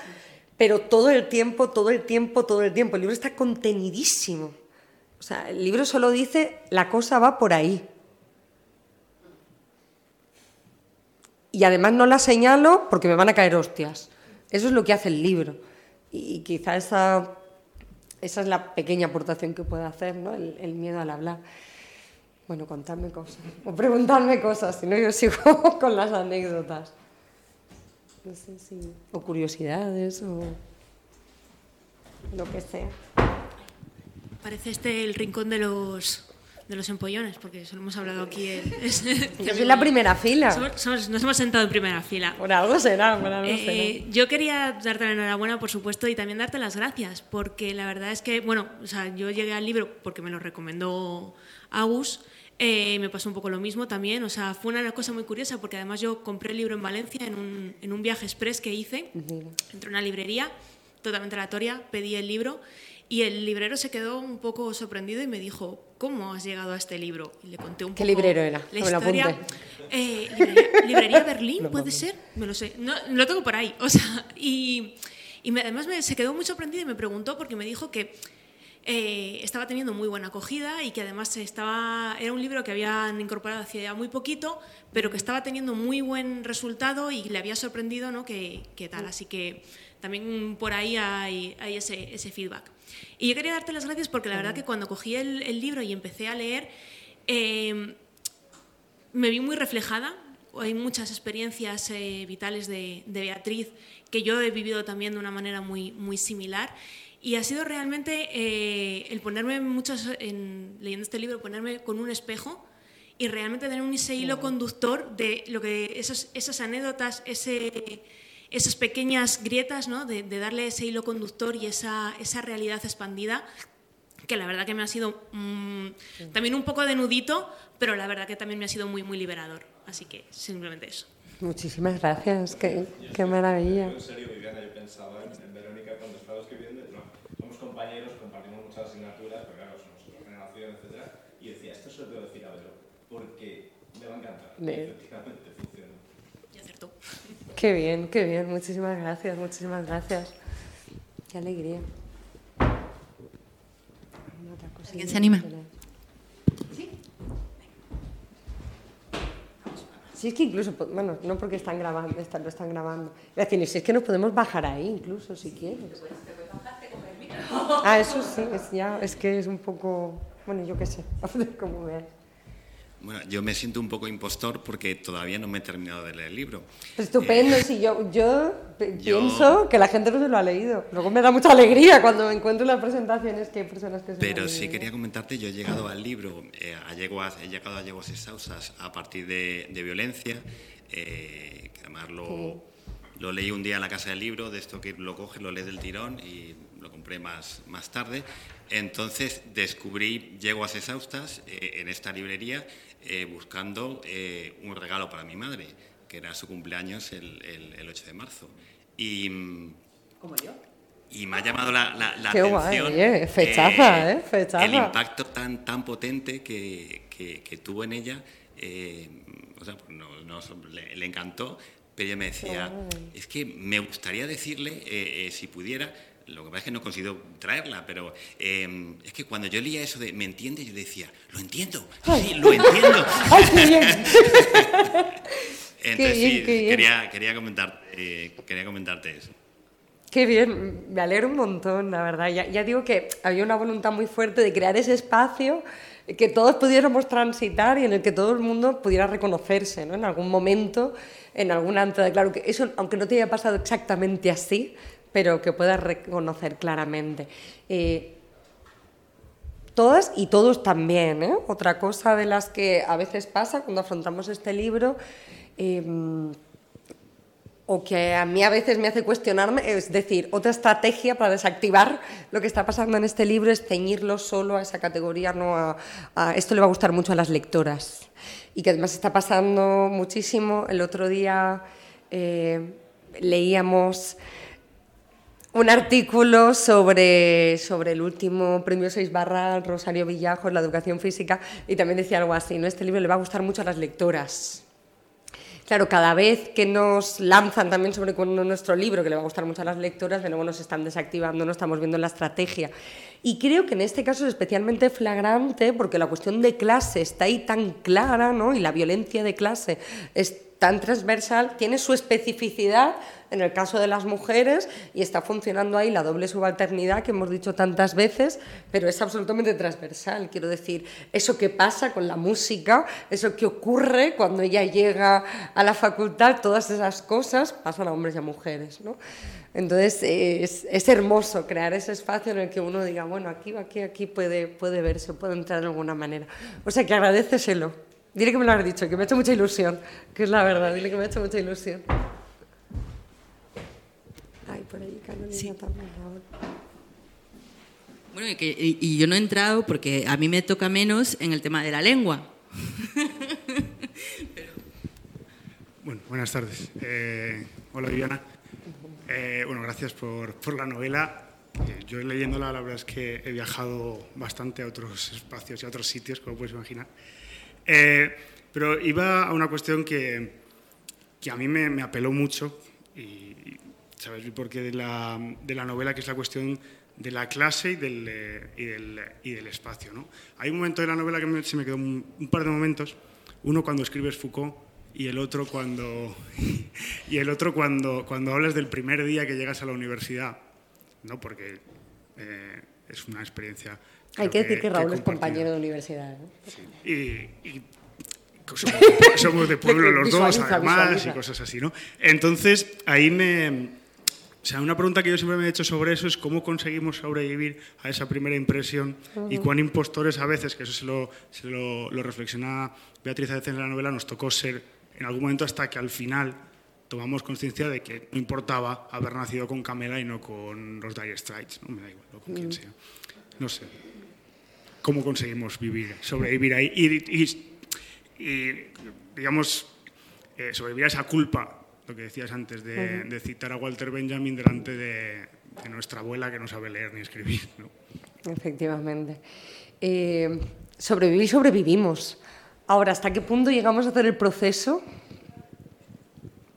pero todo el tiempo, todo el tiempo, todo el tiempo. El libro está contenidísimo. O sea, el libro solo dice, la cosa va por ahí. Y además no la señalo porque me van a caer hostias. Eso es lo que hace el libro. Y quizá esa, esa es la pequeña aportación que puede hacer, ¿no? el, el miedo al hablar. Bueno, contadme cosas. O preguntarme cosas, si no yo sigo con las anécdotas. No sé si... O curiosidades, o lo que sea. Parece este el rincón de los de los empollones, porque eso lo hemos hablado aquí. en- Yo soy la primera fila. Somos- somos- nos hemos sentado en primera fila. Por algo será, por algo será. Eh, yo quería darte la enhorabuena, por supuesto, y también darte las gracias, porque la verdad es que, bueno, o sea, yo llegué al libro porque me lo recomendó Agus, eh, me pasó un poco lo mismo también, o sea, fue una cosa muy curiosa, porque además yo compré el libro en Valencia en un, en un viaje express que hice, entré a una librería totalmente aleatoria, pedí el libro y el librero se quedó un poco sorprendido y me dijo, ¿cómo has llegado a este libro? Y le conté un ¿Qué poco librero era? la me historia. Eh, librería, librería Berlín, puede ser, me lo sé, no, lo tengo por ahí, o sea, y, y me- además me, se quedó muy sorprendido y me preguntó porque me dijo que eh, estaba teniendo muy buena acogida y que además estaba, era un libro que habían incorporado hacía muy poquito, pero que estaba teniendo muy buen resultado y le había sorprendido ¿no? que, que tal. Así que también por ahí hay, hay ese, ese feedback. Y yo quería darte las gracias porque la verdad que cuando cogí el, el libro y empecé a leer, eh, me vi muy reflejada. Hay muchas experiencias eh, vitales de, de Beatriz que yo he vivido también de una manera muy, muy similar. Y ha sido realmente eh, el ponerme muchas, en, leyendo este libro, ponerme con un espejo y realmente tener un ese hilo conductor de lo que esos, esas anécdotas, ese, esas pequeñas grietas, ¿no? de, de darle ese hilo conductor y esa, esa realidad expandida que la verdad que me ha sido mm, también un poco de nudito, pero la verdad que también me ha sido muy, muy liberador. Así que simplemente eso. Muchísimas gracias, qué, qué maravilla. En serio, Viviana, yo pensaba en, en Verónica cuando estaba escribiendo, compañeros, compartimos muchas asignaturas, pero claro, somos otra generación, etc. Y decía, esto se lo tengo que decir a Vero, porque me va a encantar. Y Bien. efectivamente funciona. Y acertó. Qué bien, qué bien. Muchísimas gracias, muchísimas gracias. Qué alegría. ¿Alguien se anima? Sí, es que incluso, bueno, no porque están grabando, están, lo están grabando. Es decir, si es que nos podemos bajar ahí incluso, si quieres. Ah, eso sí, es, ya, es que es un poco, bueno, yo qué sé, como veas. Bueno, yo me siento un poco impostor porque todavía no me he terminado de leer el libro. Estupendo, si yo, yo yo- pienso que la gente no se lo ha leído. Luego me da mucha alegría cuando me encuentro en las presentaciones que hay personas que se Pero sí leído. quería comentarte, yo he llegado al libro, eh, a yeguas- he llegado a yeguas exhaustas a partir de, de violencia, eh, que además lo, lo leí un día en la casa del libro, de esto que lo coges, lo lees del tirón y compré más, más tarde. Entonces descubrí yeguas exhaustas eh, en esta librería eh, buscando eh, un regalo para mi madre, que era su cumpleaños el, el- el 8 de marzo. Y, Como yo. Y me ha llamado la, la- la Qué guay, atención oye, fechaza, ¿eh? Fechaza. el impacto tan, tan potente que, que- que tuvo en ella. eh, o sea, pues no- no- le, le encantó, pero ella me decía, es que me gustaría decirle, eh, eh, si pudiera, lo que pasa es que no consigo traerla, pero eh, es que cuando yo leía eso de ¿me entiende? Yo decía, lo entiendo, sí, lo entiendo. ¡Ay, qué bien! Entonces bien, sí, qué bien. quería, quería, comentar, eh, quería comentarte eso. Qué bien, me alegro un montón, la verdad. Ya, ya digo que había una voluntad muy fuerte de crear ese espacio que todos pudiéramos transitar y en el que todo el mundo pudiera reconocerse, ¿no? En algún momento, en alguna entrada. Claro que eso, aunque no te haya pasado exactamente así, pero que puedas reconocer claramente. Eh, Todas y todos también. ¿eh? Otra cosa de las que a veces pasa cuando afrontamos este libro, eh, o que a mí a veces me hace cuestionarme, es decir, otra estrategia para desactivar lo que está pasando en este libro es ceñirlo solo a esa categoría, no a, a- esto le va a gustar mucho a las lectoras. Y que además está pasando muchísimo. El otro día eh, leíamos un artículo sobre, sobre el último premio 6 barra Rosario Villajos, la educación física, y también decía algo así, ¿no? Este libro le va a gustar mucho a las lectoras. Claro, cada vez que nos lanzan también sobre nuestro libro, que le va a gustar mucho a las lectoras, de nuevo nos están desactivando, no estamos viendo la estrategia. Y creo que en este caso es especialmente flagrante porque la cuestión de clase está ahí tan clara, ¿no? Y la violencia de clase es tan transversal, tiene su especificidad en el caso de las mujeres y está funcionando ahí la doble subalternidad que hemos dicho tantas veces, pero es absolutamente transversal. Quiero decir, eso que pasa con la música, eso que ocurre cuando ella llega a la facultad, todas esas cosas pasan a hombres y a mujeres. ¿no? Entonces es, hermoso crear ese espacio en el que uno diga, bueno, aquí, aquí, aquí puede, puede verse, puede entrar de alguna manera. O sea que agradeceselo. Dile que me lo has dicho, que me ha hecho mucha ilusión, que es la verdad, dile que me ha hecho mucha ilusión. Ay, por ahí Carolina también ahora. Bueno, y, que- y- y yo no he entrado porque a mí me toca menos en el tema de la lengua. Bueno, buenas tardes. Eh, hola Viviana. Eh, bueno, gracias por, por la novela. Eh, yo leyéndola, la verdad es que he viajado bastante a otros espacios y a otros sitios, como puedes imaginar. Eh, pero iba a una cuestión que, que a mí me, me apeló mucho y, y sabes el porqué de la, de la novela, que es la cuestión de la clase y del, eh, y del, y del espacio. ¿no? Hay un momento de la novela que me- se me quedó un, un par de momentos. Uno cuando escribes Foucault y el otro cuando, y el otro cuando, cuando hablas del primer día que llegas a la universidad, ¿no? porque eh, es una experiencia... Hay que decir que Raúl es compartida. compañero de universidad. ¿no? Y, y somos, somos de pueblo los dos, además, visualiza. y cosas así, ¿no? Entonces, ahí me... O sea, una pregunta que yo siempre me he hecho sobre eso es cómo conseguimos sobrevivir a esa primera impresión y cuán impostores a veces, que eso se lo, se lo, lo reflexiona Beatriz a veces en la novela, nos tocó ser en algún momento hasta que al final tomamos conciencia de que no importaba haber nacido con Camela y no con los Dire Straits, ¿no? Me da igual, o con quien sea. No sé cómo conseguimos vivir, sobrevivir ahí y, y- y, digamos, eh, sobrevivir a esa culpa, lo que decías antes, de, de citar a Walter Benjamin delante de, de nuestra abuela que no sabe leer ni escribir. ¿no? Efectivamente. Eh, sobrevivir, sobrevivimos. Ahora, ¿hasta qué punto llegamos a hacer el proceso?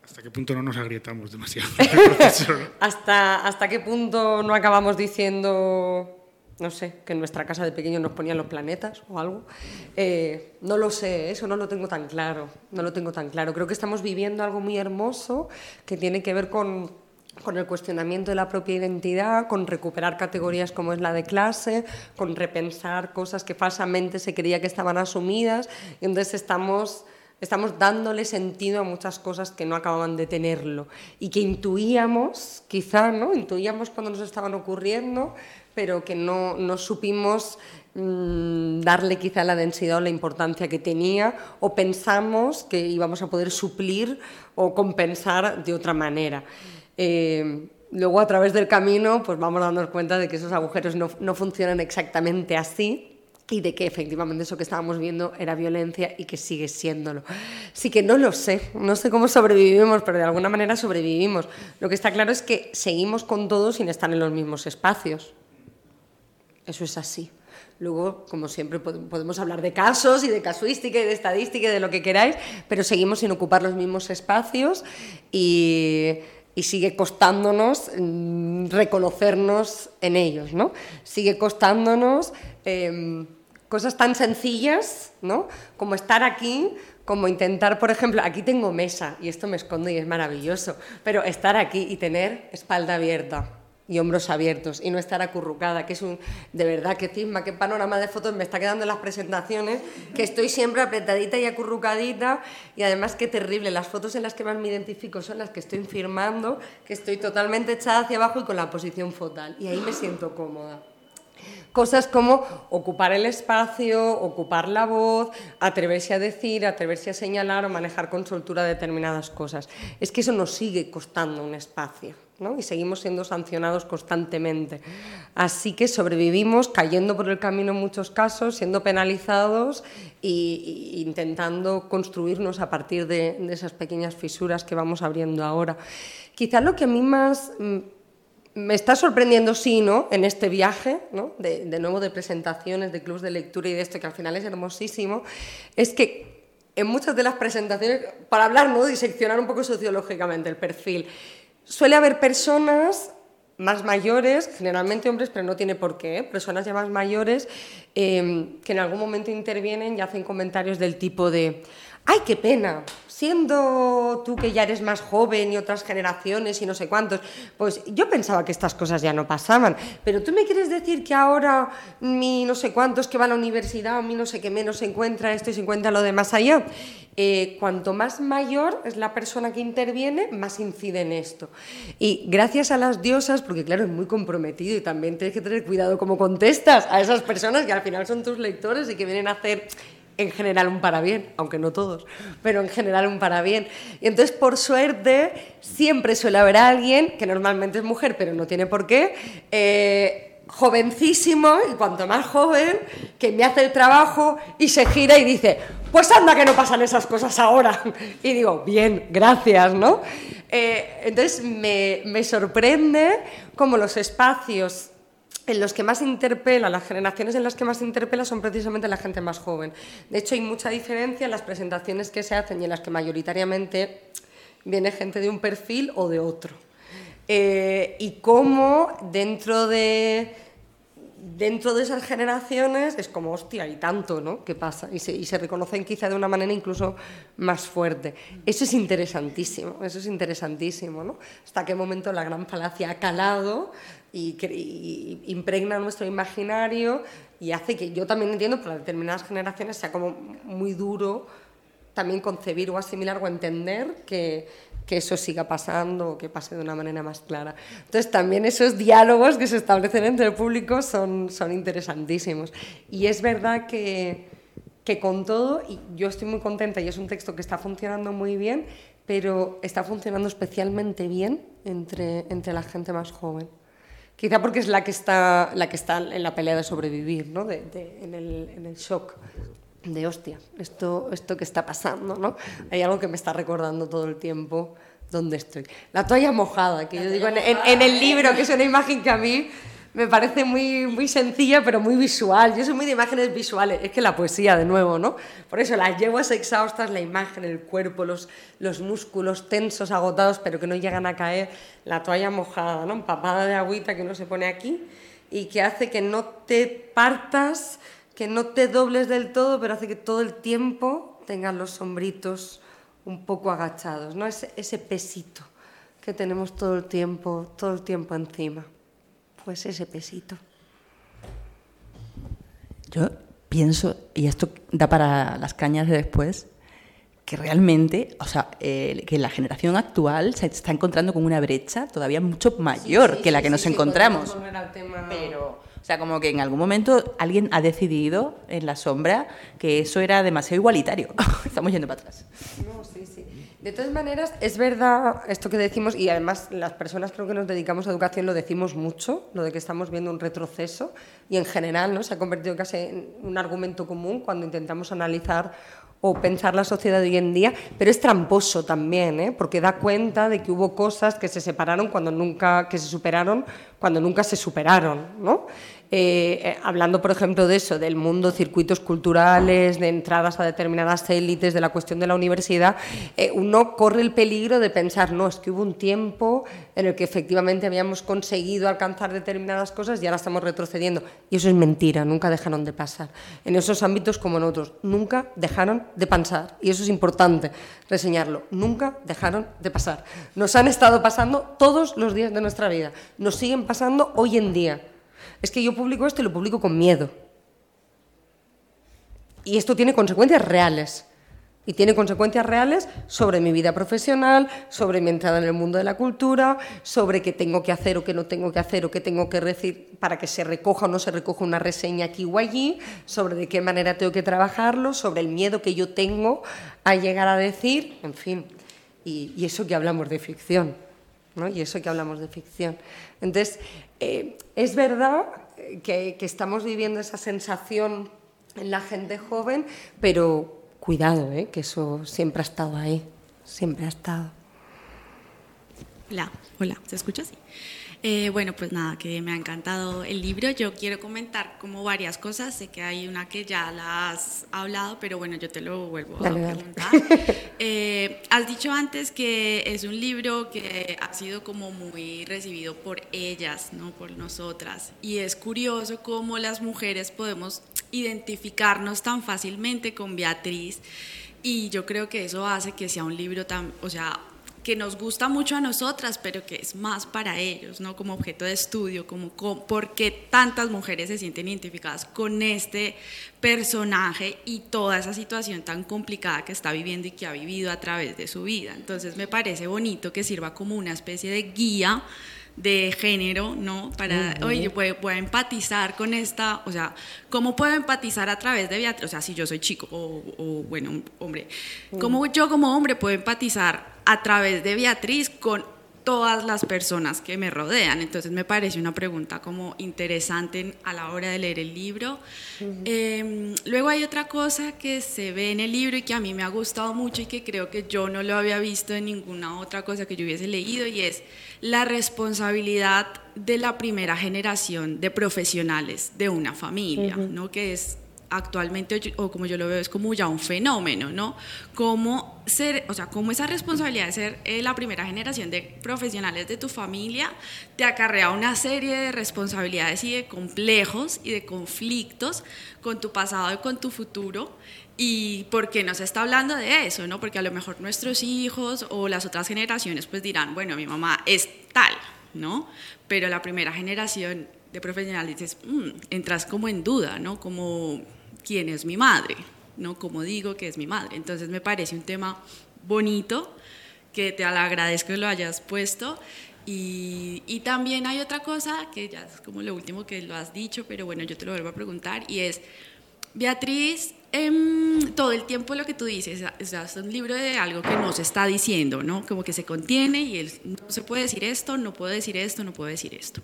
¿Hasta qué punto no nos agrietamos demasiado? el proceso, ¿no? ¿Hasta, ¿Hasta qué punto no acabamos diciendo, no sé, que en nuestra casa de pequeño nos ponían los planetas o algo? Eh, no lo sé, eso no lo tengo tan claro, no lo tengo tan claro. Creo que estamos viviendo algo muy hermoso que tiene que ver con, con el cuestionamiento de la propia identidad, con recuperar categorías como es la de clase, con repensar cosas que falsamente se creía que estaban asumidas, y entonces estamos estamos dándole sentido a muchas cosas que no acababan de tenerlo y que intuíamos, quizá, ¿no? Intuíamos cuando nos estaban ocurriendo, pero que no, no supimos mm, darle quizá la densidad o la importancia que tenía o pensamos que íbamos a poder suplir o compensar de otra manera. Eh, Luego, a través del camino, pues vamos dándonos cuenta de que esos agujeros no, no funcionan exactamente así y de que efectivamente eso que estábamos viendo era violencia y que sigue siéndolo. Sí que no lo sé, no sé cómo sobrevivimos, pero de alguna manera sobrevivimos. Lo que está claro es que seguimos con todo sin estar en los mismos espacios. Eso es así. Luego, como siempre, pod- podemos hablar de casos y de casuística y de estadística y de lo que queráis, pero seguimos sin ocupar los mismos espacios y, y sigue costándonos mm, reconocernos en ellos, ¿no? Sigue costándonos em, cosas tan sencillas, ¿no? Como estar aquí, como intentar, por ejemplo, aquí tengo mesa y esto me esconde y es maravilloso, pero estar aquí y tener espalda abierta y hombros abiertos y no estar acurrucada, que es un, de verdad, que cisma, qué panorama de fotos me está quedando en las presentaciones, que estoy siempre apretadita y acurrucadita y además qué terrible, las fotos en las que más me identifico son las que estoy firmando, que estoy totalmente echada hacia abajo y con la posición fotal y ahí me siento cómoda. Cosas como ocupar el espacio, ocupar la voz, atreverse a decir, atreverse a señalar o manejar con soltura determinadas cosas. Es que eso nos sigue costando un espacio. ¿no? y seguimos siendo sancionados constantemente. Así que sobrevivimos cayendo por el camino en muchos casos, siendo penalizados e intentando construirnos a partir de, de, esas pequeñas fisuras que vamos abriendo ahora. Quizás lo que a mí más mm, me está sorprendiendo, sí, ¿no? En este viaje, ¿no? de, nuevo de presentaciones, de clubs de lectura y de esto, que al final es hermosísimo, es que en muchas de las presentaciones, para hablar, ¿no? diseccionar un poco sociológicamente el perfil, suele haber personas más mayores, generalmente hombres, pero no tiene por qué, ¿eh? personas ya más mayores, eh, que en algún momento intervienen y hacen comentarios del tipo de, ¡ay, qué pena! siendo tú que ya eres más joven y otras generaciones y no sé cuántos, pues yo pensaba que estas cosas ya no pasaban, pero tú me quieres decir que ahora mi no sé cuántos que van a la universidad o mi no sé qué menos se encuentra esto y se encuentra lo de más allá. Eh, cuanto más mayor es la persona que interviene, más incide en esto. Y gracias a las diosas, porque claro, es muy comprometido y también tienes que tener cuidado cómo contestas a esas personas que al final son tus lectores y que vienen a hacer en general un para bien, aunque no todos, pero en general un para bien. Y entonces, por suerte, siempre suele haber alguien, que normalmente es mujer, pero no tiene por qué, eh, jovencísimo, y cuanto más joven, que me hace el trabajo y se gira y dice, pues anda que no pasan esas cosas ahora. Y digo, bien, gracias, ¿no? Eh, entonces, me, me sorprende cómo los espacios en los que más interpela, las generaciones en las que más interpela son precisamente la gente más joven. De hecho, hay mucha diferencia en las presentaciones que se hacen y en las que mayoritariamente viene gente de un perfil o de otro. Eh, y cómo dentro de, dentro de esas generaciones es como, hostia, y tanto, ¿no? ¿Qué pasa? Y se, y se reconocen quizá de una manera incluso más fuerte. Eso es interesantísimo, eso es interesantísimo, ¿no? Hasta qué momento la gran palacia ha calado y, impregna nuestro imaginario y hace que yo también entiendo para determinadas generaciones sea como muy duro también concebir o asimilar o entender que, que eso siga pasando o que pase de una manera más clara. Entonces también esos diálogos que se establecen entre el público son, son interesantísimos. Y es verdad que, que con todo, y yo estoy muy contenta y es un texto que está funcionando muy bien, pero está funcionando especialmente bien entre, entre la gente más joven. Quizá porque es la que está, la que está en la pelea de sobrevivir, ¿no? de, de, en, el, en, el, shock de hostia, esto, esto que está pasando. ¿no? Hay algo que me está recordando todo el tiempo dónde estoy. La toalla mojada, que yo digo en, en, el libro, que es una imagen que a mí me parece muy, muy sencilla, pero muy visual. Yo soy muy de imágenes visuales. Es que la poesía, de nuevo, ¿no? Por eso las yeguas exhaustas, la imagen, el cuerpo, los, los músculos tensos, agotados, pero que no llegan a caer. La toalla mojada, ¿no? Empapada de agüita que uno se pone aquí y que hace que no te partas, que no te dobles del todo, pero hace que todo el tiempo tengas los sombritos un poco agachados, ¿no? Ese, ese pesito que tenemos todo el tiempo, todo el tiempo encima pues ese pesito. Yo pienso, y esto da para las cañas de después, que realmente, o sea, eh, que la generación actual se está encontrando con una brecha todavía mucho mayor sí, sí, que la que sí, nos encontramos. Tema... Pero, o sea, como que en algún momento alguien ha decidido en la sombra que eso era demasiado igualitario. Estamos yendo para atrás. No. De todas maneras, es verdad esto que decimos, y además las personas creo que nos dedicamos a educación lo decimos mucho, lo de que estamos viendo un retroceso, y en general ¿no? se ha convertido casi en un argumento común cuando intentamos analizar o pensar la sociedad de hoy en día, pero es tramposo también, ¿eh? porque da cuenta de que hubo cosas que se separaron cuando nunca, que se superaron cuando nunca se superaron, ¿no? Eh, eh, hablando, por ejemplo, de eso, del mundo, circuitos culturales, de entradas a determinadas élites, de la cuestión de la universidad, eh, uno corre el peligro de pensar, no, es que hubo un tiempo en el que efectivamente habíamos conseguido alcanzar determinadas cosas y ahora estamos retrocediendo. Y eso es mentira, nunca dejaron de pasar. En esos ámbitos como en otros, nunca dejaron de pasar. Y eso es importante reseñarlo, nunca dejaron de pasar. Nos han estado pasando todos los días de nuestra vida, nos siguen pasando hoy en día es que yo publico esto y lo publico con miedo. Y esto tiene consecuencias reales. y tiene consecuencias reales sobre mi vida profesional, sobre mi entrada en el mundo de la cultura, sobre qué tengo que hacer o qué no tengo que hacer o qué tengo que decir para que se recoja o no se recoja una reseña aquí o allí, sobre de qué manera tengo que trabajarlo, sobre el miedo que yo tengo a llegar a decir, en fin, y, eso que hablamos de ficción, ¿no? Y eso que hablamos de ficción. Entonces, eh, es verdad que, estamos viviendo esa sensación en la gente joven, pero cuidado, ¿eh? que eso siempre ha estado ahí, siempre ha estado. Hola, hola, ¿se escucha así? Eh, bueno, pues nada, que me ha encantado el libro. Yo quiero comentar como varias cosas. Sé que hay una que ya la has hablado, pero bueno, yo te lo vuelvo a preguntar. Eh, has dicho antes que es un libro que ha sido como muy recibido por ellas, no por nosotras. Y es curioso cómo las mujeres podemos identificarnos tan fácilmente con Beatriz. Y yo creo que eso hace que sea un libro tan, o sea, que nos gusta mucho a nosotras, pero que es más para ellos, ¿no? Como objeto de estudio, como, por qué tantas mujeres se sienten identificadas con este personaje y toda esa situación tan complicada que está viviendo y que ha vivido a través de su vida. Entonces me parece bonito que sirva como una especie de guía de género, ¿no? Para, oye, voy, a empatizar con esta, o sea, ¿cómo puedo empatizar a través de Beatriz? O sea, si yo soy chico o, o bueno, hombre, ¿cómo yo como hombre puedo empatizar a través de Beatriz con todas las personas que me rodean. Entonces me parece una pregunta como interesante a la hora de leer el libro. Em, luego hay otra cosa que se ve en el libro y que a mí me ha gustado mucho y que creo que yo no lo había visto en ninguna otra cosa que yo hubiese leído y es la responsabilidad de la primera generación de profesionales de una familia, ¿no? que es actualmente, o como yo lo veo, es como ya un fenómeno, ¿no? Como ser, o sea, como esa responsabilidad de ser eh, la primera generación de profesionales de tu familia te acarrea una serie de responsabilidades y de complejos y de conflictos con tu pasado y con tu futuro. ¿Y por qué nos está hablando de eso? ¿no? Porque a lo mejor nuestros hijos o las otras generaciones pues dirán, bueno, mi mamá es tal, ¿no? Pero la primera generación de profesionales dices, mm, entras como en duda, ¿no? Como quién es mi madre, ¿no? Como digo que es mi madre. Entonces me parece un tema bonito, que te agradezco que lo hayas puesto. Y, y, también hay otra cosa, que ya es como lo último que lo has dicho, pero bueno, yo te lo vuelvo a preguntar, y es, Beatriz, em, todo el tiempo lo que tú dices, es un libro de algo que no se está diciendo, ¿no? Como que se contiene y él, no se puede decir esto, no puedo decir esto, no puedo decir esto.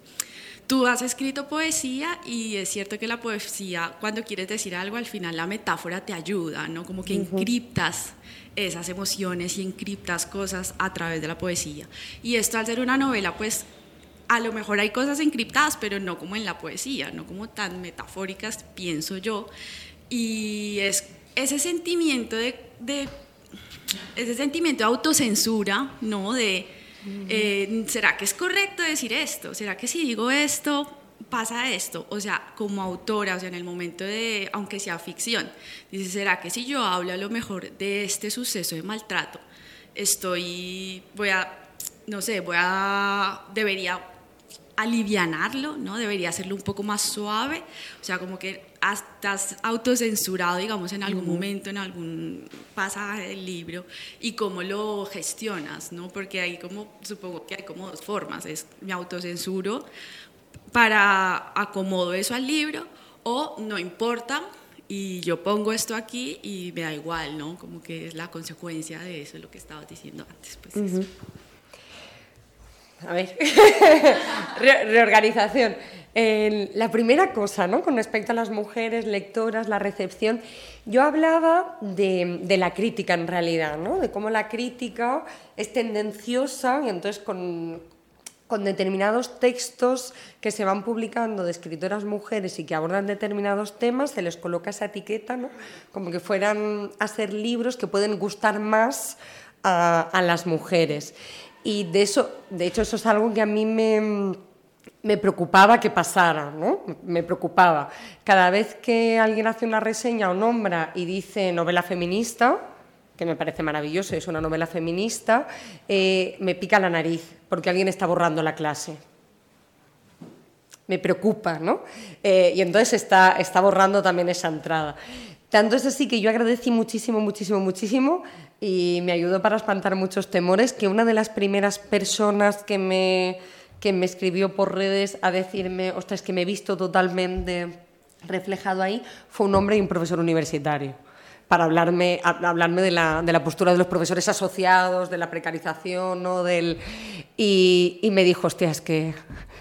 Tú has escrito poesía y es cierto que la poesía, cuando quieres decir algo, al final la metáfora te ayuda, ¿no? Como que encriptas esas emociones y encriptas cosas a través de la poesía. Y esto al ser una novela, pues a lo mejor hay cosas encriptadas, pero no como en la poesía, no como tan metafóricas, pienso yo. Y es ese sentimiento de, de ese sentimiento de autocensura, ¿no? De eh, ¿Será que es correcto decir esto? ¿Será que si digo esto pasa esto? O sea, como autora, o sea, en el momento de, aunque sea ficción, dice, ¿será que si yo hablo a lo mejor de este suceso de maltrato, estoy, voy a, no sé, voy a, debería alivianarlo, ¿no? Debería hacerlo un poco más suave, o sea, como que estás autocensurado, digamos, en algún momento, en algún pasaje del libro, y cómo lo gestionas, ¿no? Porque hay como, supongo que hay como dos formas, es me autocensuro para acomodo eso al libro, o no importa, y yo pongo esto aquí y me da igual, ¿no? Como que es la consecuencia de eso, lo que estabas diciendo antes, pues A ver, reorganización la primera cosa, ¿no? con respecto a las mujeres lectoras, la recepción, yo hablaba de, la crítica en realidad, ¿no? de cómo la crítica es tendenciosa y entonces con, con determinados textos que se van publicando de escritoras mujeres y que abordan determinados temas, se les coloca esa etiqueta, ¿no? como que fueran a ser libros que pueden gustar más a, a las mujeres. Y de eso, de hecho, eso es algo que a mí me me preocupaba que pasara, ¿no? Me preocupaba. Cada vez que alguien hace una reseña o nombra y dice novela feminista, que me parece maravilloso, es una novela feminista, eh, me pica la nariz porque alguien está borrando la clase. Me preocupa, ¿no? Eh, y entonces está, está borrando también esa entrada. Tanto es así que yo agradecí muchísimo, muchísimo, muchísimo y me ayudó para espantar muchos temores que una de las primeras personas que me, que me escribió por redes a decirme, ostras, que me he visto totalmente reflejado ahí, fue un hombre y un profesor universitario para hablarme, hablarme de, la, de la postura de los profesores asociados, de la precarización, ¿no? Del, y, y me dijo, hostia, es que,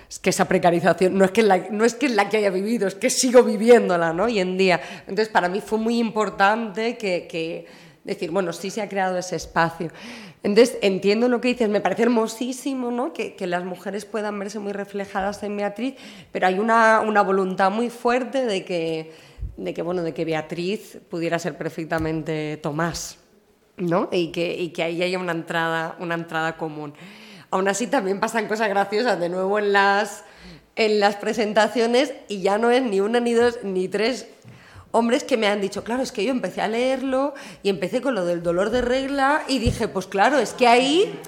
es que esa precarización no es que, la, no es que la que haya vivido, es que sigo viviéndola ¿no? hoy en día. Entonces, para mí fue muy importante que, que decir, bueno, sí se ha creado ese espacio. Entonces, entiendo lo que dices, me parece hermosísimo ¿no? que, que, las mujeres puedan verse muy reflejadas en Beatriz, pero hay una, una voluntad muy fuerte de que de que, bueno, de que Beatriz pudiera ser perfectamente Tomás, ¿no? Y que, y que ahí haya una entrada, una entrada común. Aún así también pasan cosas graciosas de nuevo en las, en las presentaciones y ya no es ni una, ni dos, ni tres hombres que me han dicho, claro, es que yo empecé a leerlo y empecé con lo del dolor de regla y dije, pues claro, es que ahí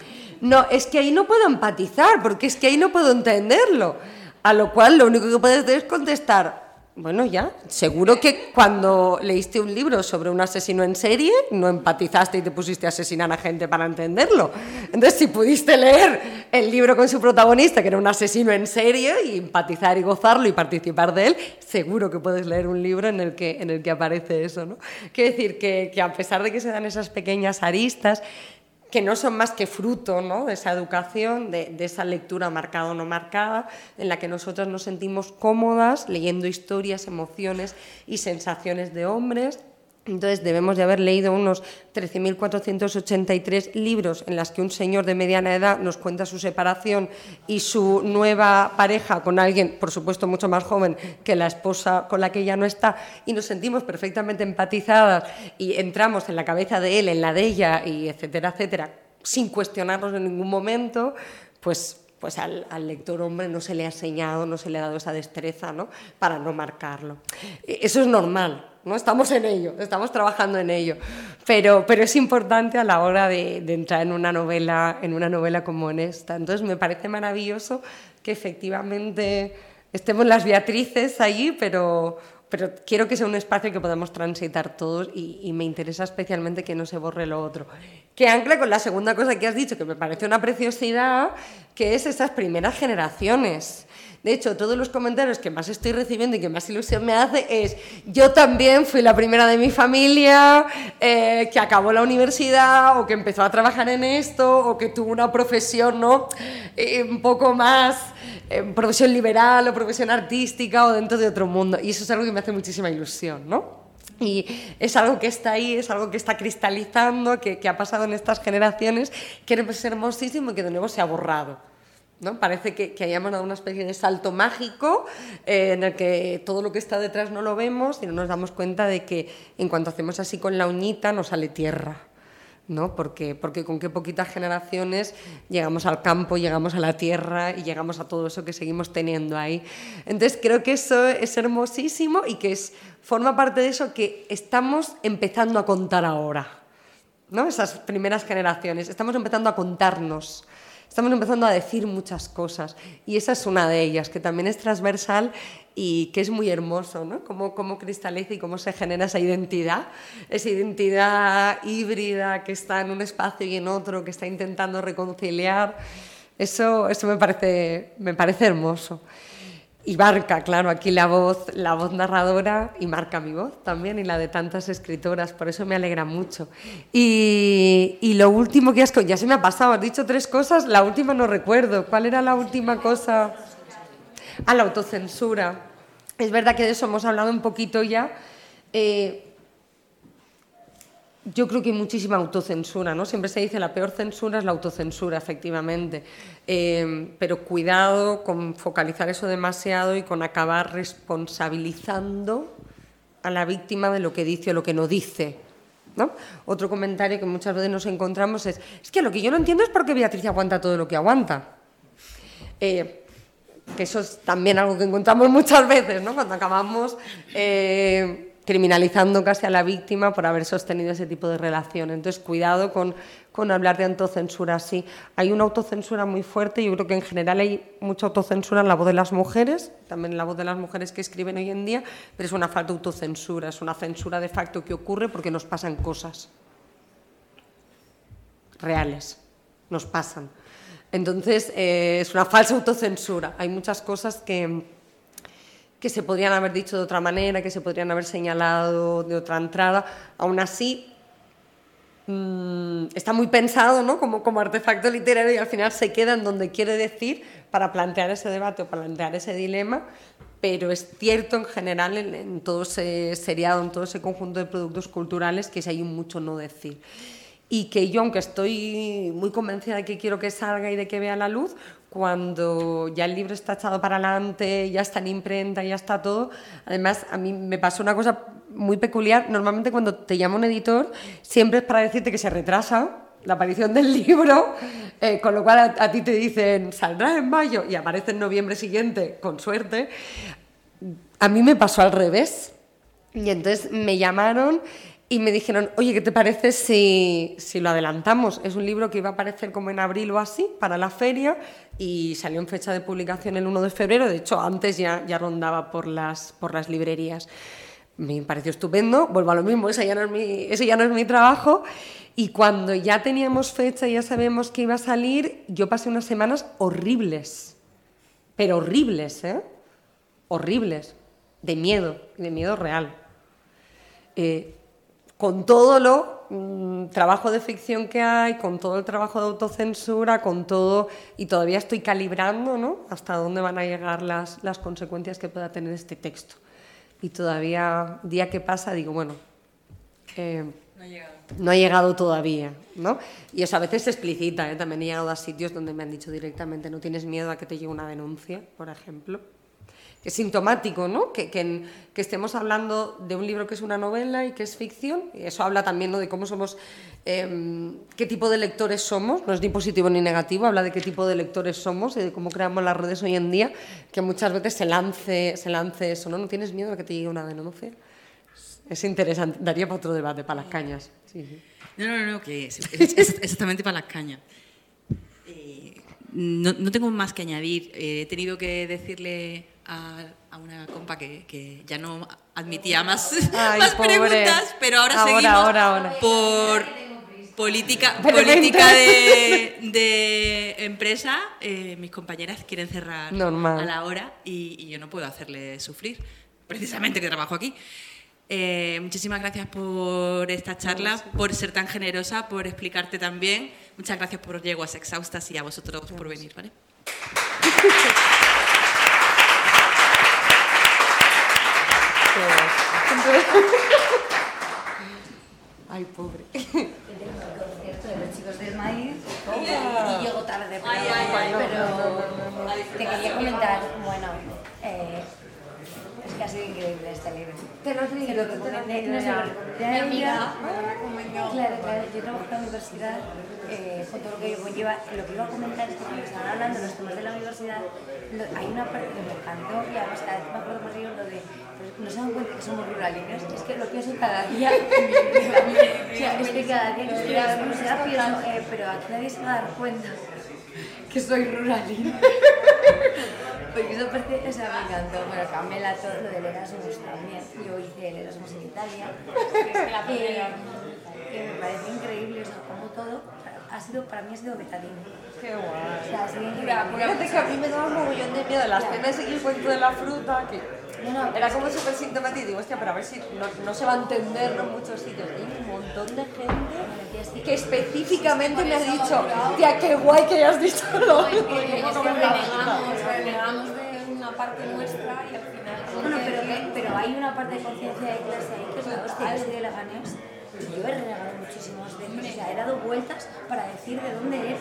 no, es que ahí no puedo empatizar, porque es que ahí no puedo entenderlo. A lo cual lo único que puedes hacer es contestar, bueno, ya, seguro que cuando leíste un libro sobre un asesino en serie, no empatizaste y te pusiste a asesinar a gente para entenderlo. Entonces, si pudiste leer el libro con su protagonista, que era un asesino en serie, y empatizar y gozarlo y participar de él, seguro que puedes leer un libro en el que, en el que aparece eso. ¿no? Quiero decir que, que a pesar de que se dan esas pequeñas aristas, que no son más que fruto ¿no? de esa educación, de, de, esa lectura marcada o no marcada, en la que nosotras nos sentimos cómodas leyendo historias, emociones y sensaciones de hombres entonces debemos de haber leído unos 13.483 libros en los que un señor de mediana edad nos cuenta su separación y su nueva pareja con alguien, por supuesto, mucho más joven que la esposa con la que ya no está, y nos sentimos perfectamente empatizadas y entramos en la cabeza de él, en la de ella, y etcétera, etcétera, sin cuestionarnos en ningún momento, pues pues al, al, lector hombre no se le ha enseñado, no se le ha dado esa destreza ¿no? para no marcarlo. Eso es normal, ¿no? Estamos en ello, estamos trabajando en ello, pero, pero es importante a la hora de, entrar en una, novela, en una novela como en esta. Entonces me parece maravilloso que efectivamente estemos las Beatrices allí, pero, pero quiero que sea un espacio que podamos transitar todos y, y, me interesa especialmente que no se borre lo otro. Que ancla con la segunda cosa que has dicho, que me parece una preciosidad, que es esas primeras generaciones. De hecho, todos los comentarios que más estoy recibiendo y que más ilusión me hace es, yo también fui la primera de mi familia eh, que acabó la universidad o que empezó a trabajar en esto o que tuvo una profesión ¿no? Eh, un poco más, eh, profesión liberal o profesión artística o dentro de otro mundo. Y eso es algo que me hace muchísima ilusión, ¿no? Y es algo que está ahí, es algo que está cristalizando, que, que ha pasado en estas generaciones, que es hermosísimo y que de nuevo se ha borrado. ¿No? Parece que, hayamos dado una especie de salto mágico eh, en el que todo lo que está detrás no lo vemos y no nos damos cuenta de que en cuanto hacemos así con la uñita nos sale tierra. ¿no? Porque, porque con qué poquitas generaciones llegamos al campo, llegamos a la tierra y llegamos a todo eso que seguimos teniendo ahí. Entonces creo que eso es hermosísimo y que forma parte de eso que estamos empezando a contar ahora. ¿no? Esas primeras generaciones, estamos empezando a contarnos estamos empezando a decir muchas cosas y esa es una de ellas, que también es transversal y que es muy hermoso, ¿no? Cómo, cristaliza y cómo se genera esa identidad, esa identidad híbrida que está en un espacio y en otro, que está intentando reconciliar. Eso, eso me, parece, me parece hermoso. Y marca, claro, aquí la voz, la voz narradora y marca mi voz también y la de tantas escritoras, por eso me alegra mucho. Y, y lo último que has... Ya se me ha pasado, has dicho tres cosas, la última no recuerdo. ¿Cuál era la última cosa? Ah, la autocensura. Es verdad que de eso hemos hablado un poquito ya. Eh, yo creo que hay muchísima autocensura, ¿no? Siempre se dice la peor censura es la autocensura, efectivamente. Eh, pero cuidado con focalizar eso demasiado y con acabar responsabilizando a la víctima de lo que dice o lo que no dice. ¿no? Otro comentario que muchas veces nos encontramos es, es que lo que yo no entiendo es por qué Beatriz aguanta todo lo que aguanta. Eh, que eso es también algo que encontramos muchas veces, ¿no? Cuando acabamos... Eh, criminalizando casi a la víctima por haber sostenido ese tipo de relación. Entonces, cuidado con, con hablar de autocensura así. Hay una autocensura muy fuerte, yo creo que en general hay mucha autocensura en la voz de las mujeres, también en la voz de las mujeres que escriben hoy en día, pero es una falta de autocensura, es una censura de facto que ocurre porque nos pasan cosas reales, nos pasan. Entonces, eh, es una falsa autocensura. Hay muchas cosas que, que se podrían haber dicho de otra manera, que se podrían haber señalado de otra entrada. Aún así, mm, está muy pensado ¿no? como, como artefacto literario y al final se queda en donde quiere decir para plantear ese debate o plantear ese dilema, pero es cierto en general en, en todo ese seriado, en todo ese conjunto de productos culturales que hay mucho no decir y que yo, aunque estoy muy convencida de que quiero que salga y de que vea la luz, cuando ya el libro está echado para adelante, ya está en imprenta, ya está todo, además a mí me pasó una cosa muy peculiar, normalmente cuando te llama un editor siempre es para decirte que se retrasa la aparición del libro, eh, con lo cual a, a ti te dicen saldrá en mayo y aparece en noviembre siguiente, con suerte. A mí me pasó al revés. Y entonces me llamaron y me dijeron, oye, ¿qué te parece si, si, lo adelantamos? Es un libro que iba a aparecer como en abril o así para la feria y salió en fecha de publicación el 1 de febrero, de hecho antes ya, rondaba por las, por las librerías. Me pareció estupendo, vuelvo a lo mismo, ese ya, no es mi, ese ya no es mi trabajo. Y cuando ya teníamos fecha, ya sabemos que iba a salir, yo pasé unas semanas horribles, pero horribles, ¿eh? Horribles, de miedo, de miedo real. Eh, con todo lo mmm, trabajo de ficción que hay, con todo el trabajo de autocensura, con todo, y todavía estoy calibrando ¿no? hasta dónde van a llegar las, las consecuencias que pueda tener este texto. Y todavía, día que pasa, digo, bueno, eh, no, ha llegado. no ha llegado todavía. ¿no? Y eso a veces se explicita, ¿eh? también he llegado a sitios donde me han dicho directamente, no tienes miedo a que te llegue una denuncia, por ejemplo es sintomático, ¿no? Que, que, que, estemos hablando de un libro que es una novela y que es ficción. Y eso habla también ¿no? de cómo somos, eh, qué tipo de lectores somos. No es ni positivo ni negativo, habla de qué tipo de lectores somos y de cómo creamos las redes hoy en día, que muchas veces se lance, se lance eso, ¿no? ¿No tienes miedo a que te llegue una denuncia? Es interesante, daría para otro debate, para las cañas. Sí, sí. No, no, no, que es, es, es exactamente para las cañas. Eh, no, no, tengo más que añadir. Eh, he tenido que decirle a, a una compa que, que, ya no admitía más, Ay, más preguntas, pero ahora, Ahora, seguimos ahora, ahora. por política, Pero política de, de empresa. eh, mis compañeras quieren cerrar Normal. a la hora y, y yo no puedo hacerle sufrir, precisamente que trabajo aquí. Eh, muchísimas gracias por esta charla, por ser tan generosa, por explicarte tan bien. Muchas gracias por yeguas exhaustas y a vosotros por venir, ¿vale? Ay, pobre. concierto de los chicos del maíz y, y llego tarde, pero, Ay, ay, ay, pero no, no, no, no. te quería comentar, bueno, eh, es que ha sido increíble este libro. Te lo lo te lo a Mi amiga. Claro, claro, yo trabajo en la universidad, eh, con todo lo que conlleva. Lo que iba a comentar es que cuando estaban hablando los temas de la universidad, lo- hay una parte que me encantó y vez me acuerdo más ello, lo de pues, no se dan cuenta que somos ruralinos, es que lo pienso cada día. o sea, es que cada día que la universidad pienso, eh, pero aquí nadie se va a dar cuenta que soy ruralina. Porque eso parece, o sea, me encantó. Bueno, Camela, todo lo del Erasmus también. Yo hice el Erasmus en Italia. Que me parece increíble, o sea, como todo ha sido, para mí ha sido betadine. Qué guay. O sea, ha sido increíble. Mira, que a mí me daba un mogollón de miedo las penas y el cuento de la fruta, que No, no, era como súper sintomático. Y digo, hostia, pero a ver si no, no se va a entender ¿no? en muchos sitios. Hay un montón de gente que específicamente me ha dicho, tía, qué guay que hayas dicho lo Es que renegamos, renegamos de una parte nuestra y al final... Bueno, pero, pero hay una parte de conciencia de clase ahí que es la hostia, yo soy de Leganés. Yo he renegado muchísimas veces, o sea, he dado vueltas para decir de dónde es.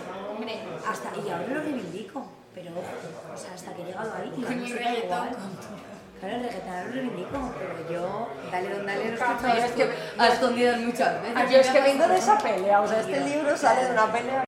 Hasta, y ahora lo reivindico, pero o sea, hasta que he llegado ahí, Con no Claro, el reggaetón lo reivindico, pero yo, dale don dale, lo Claro, escucho es que- a escondidas muchas veces. Yo es que vengo de esa pelea, o sea, este libro sale de una pelea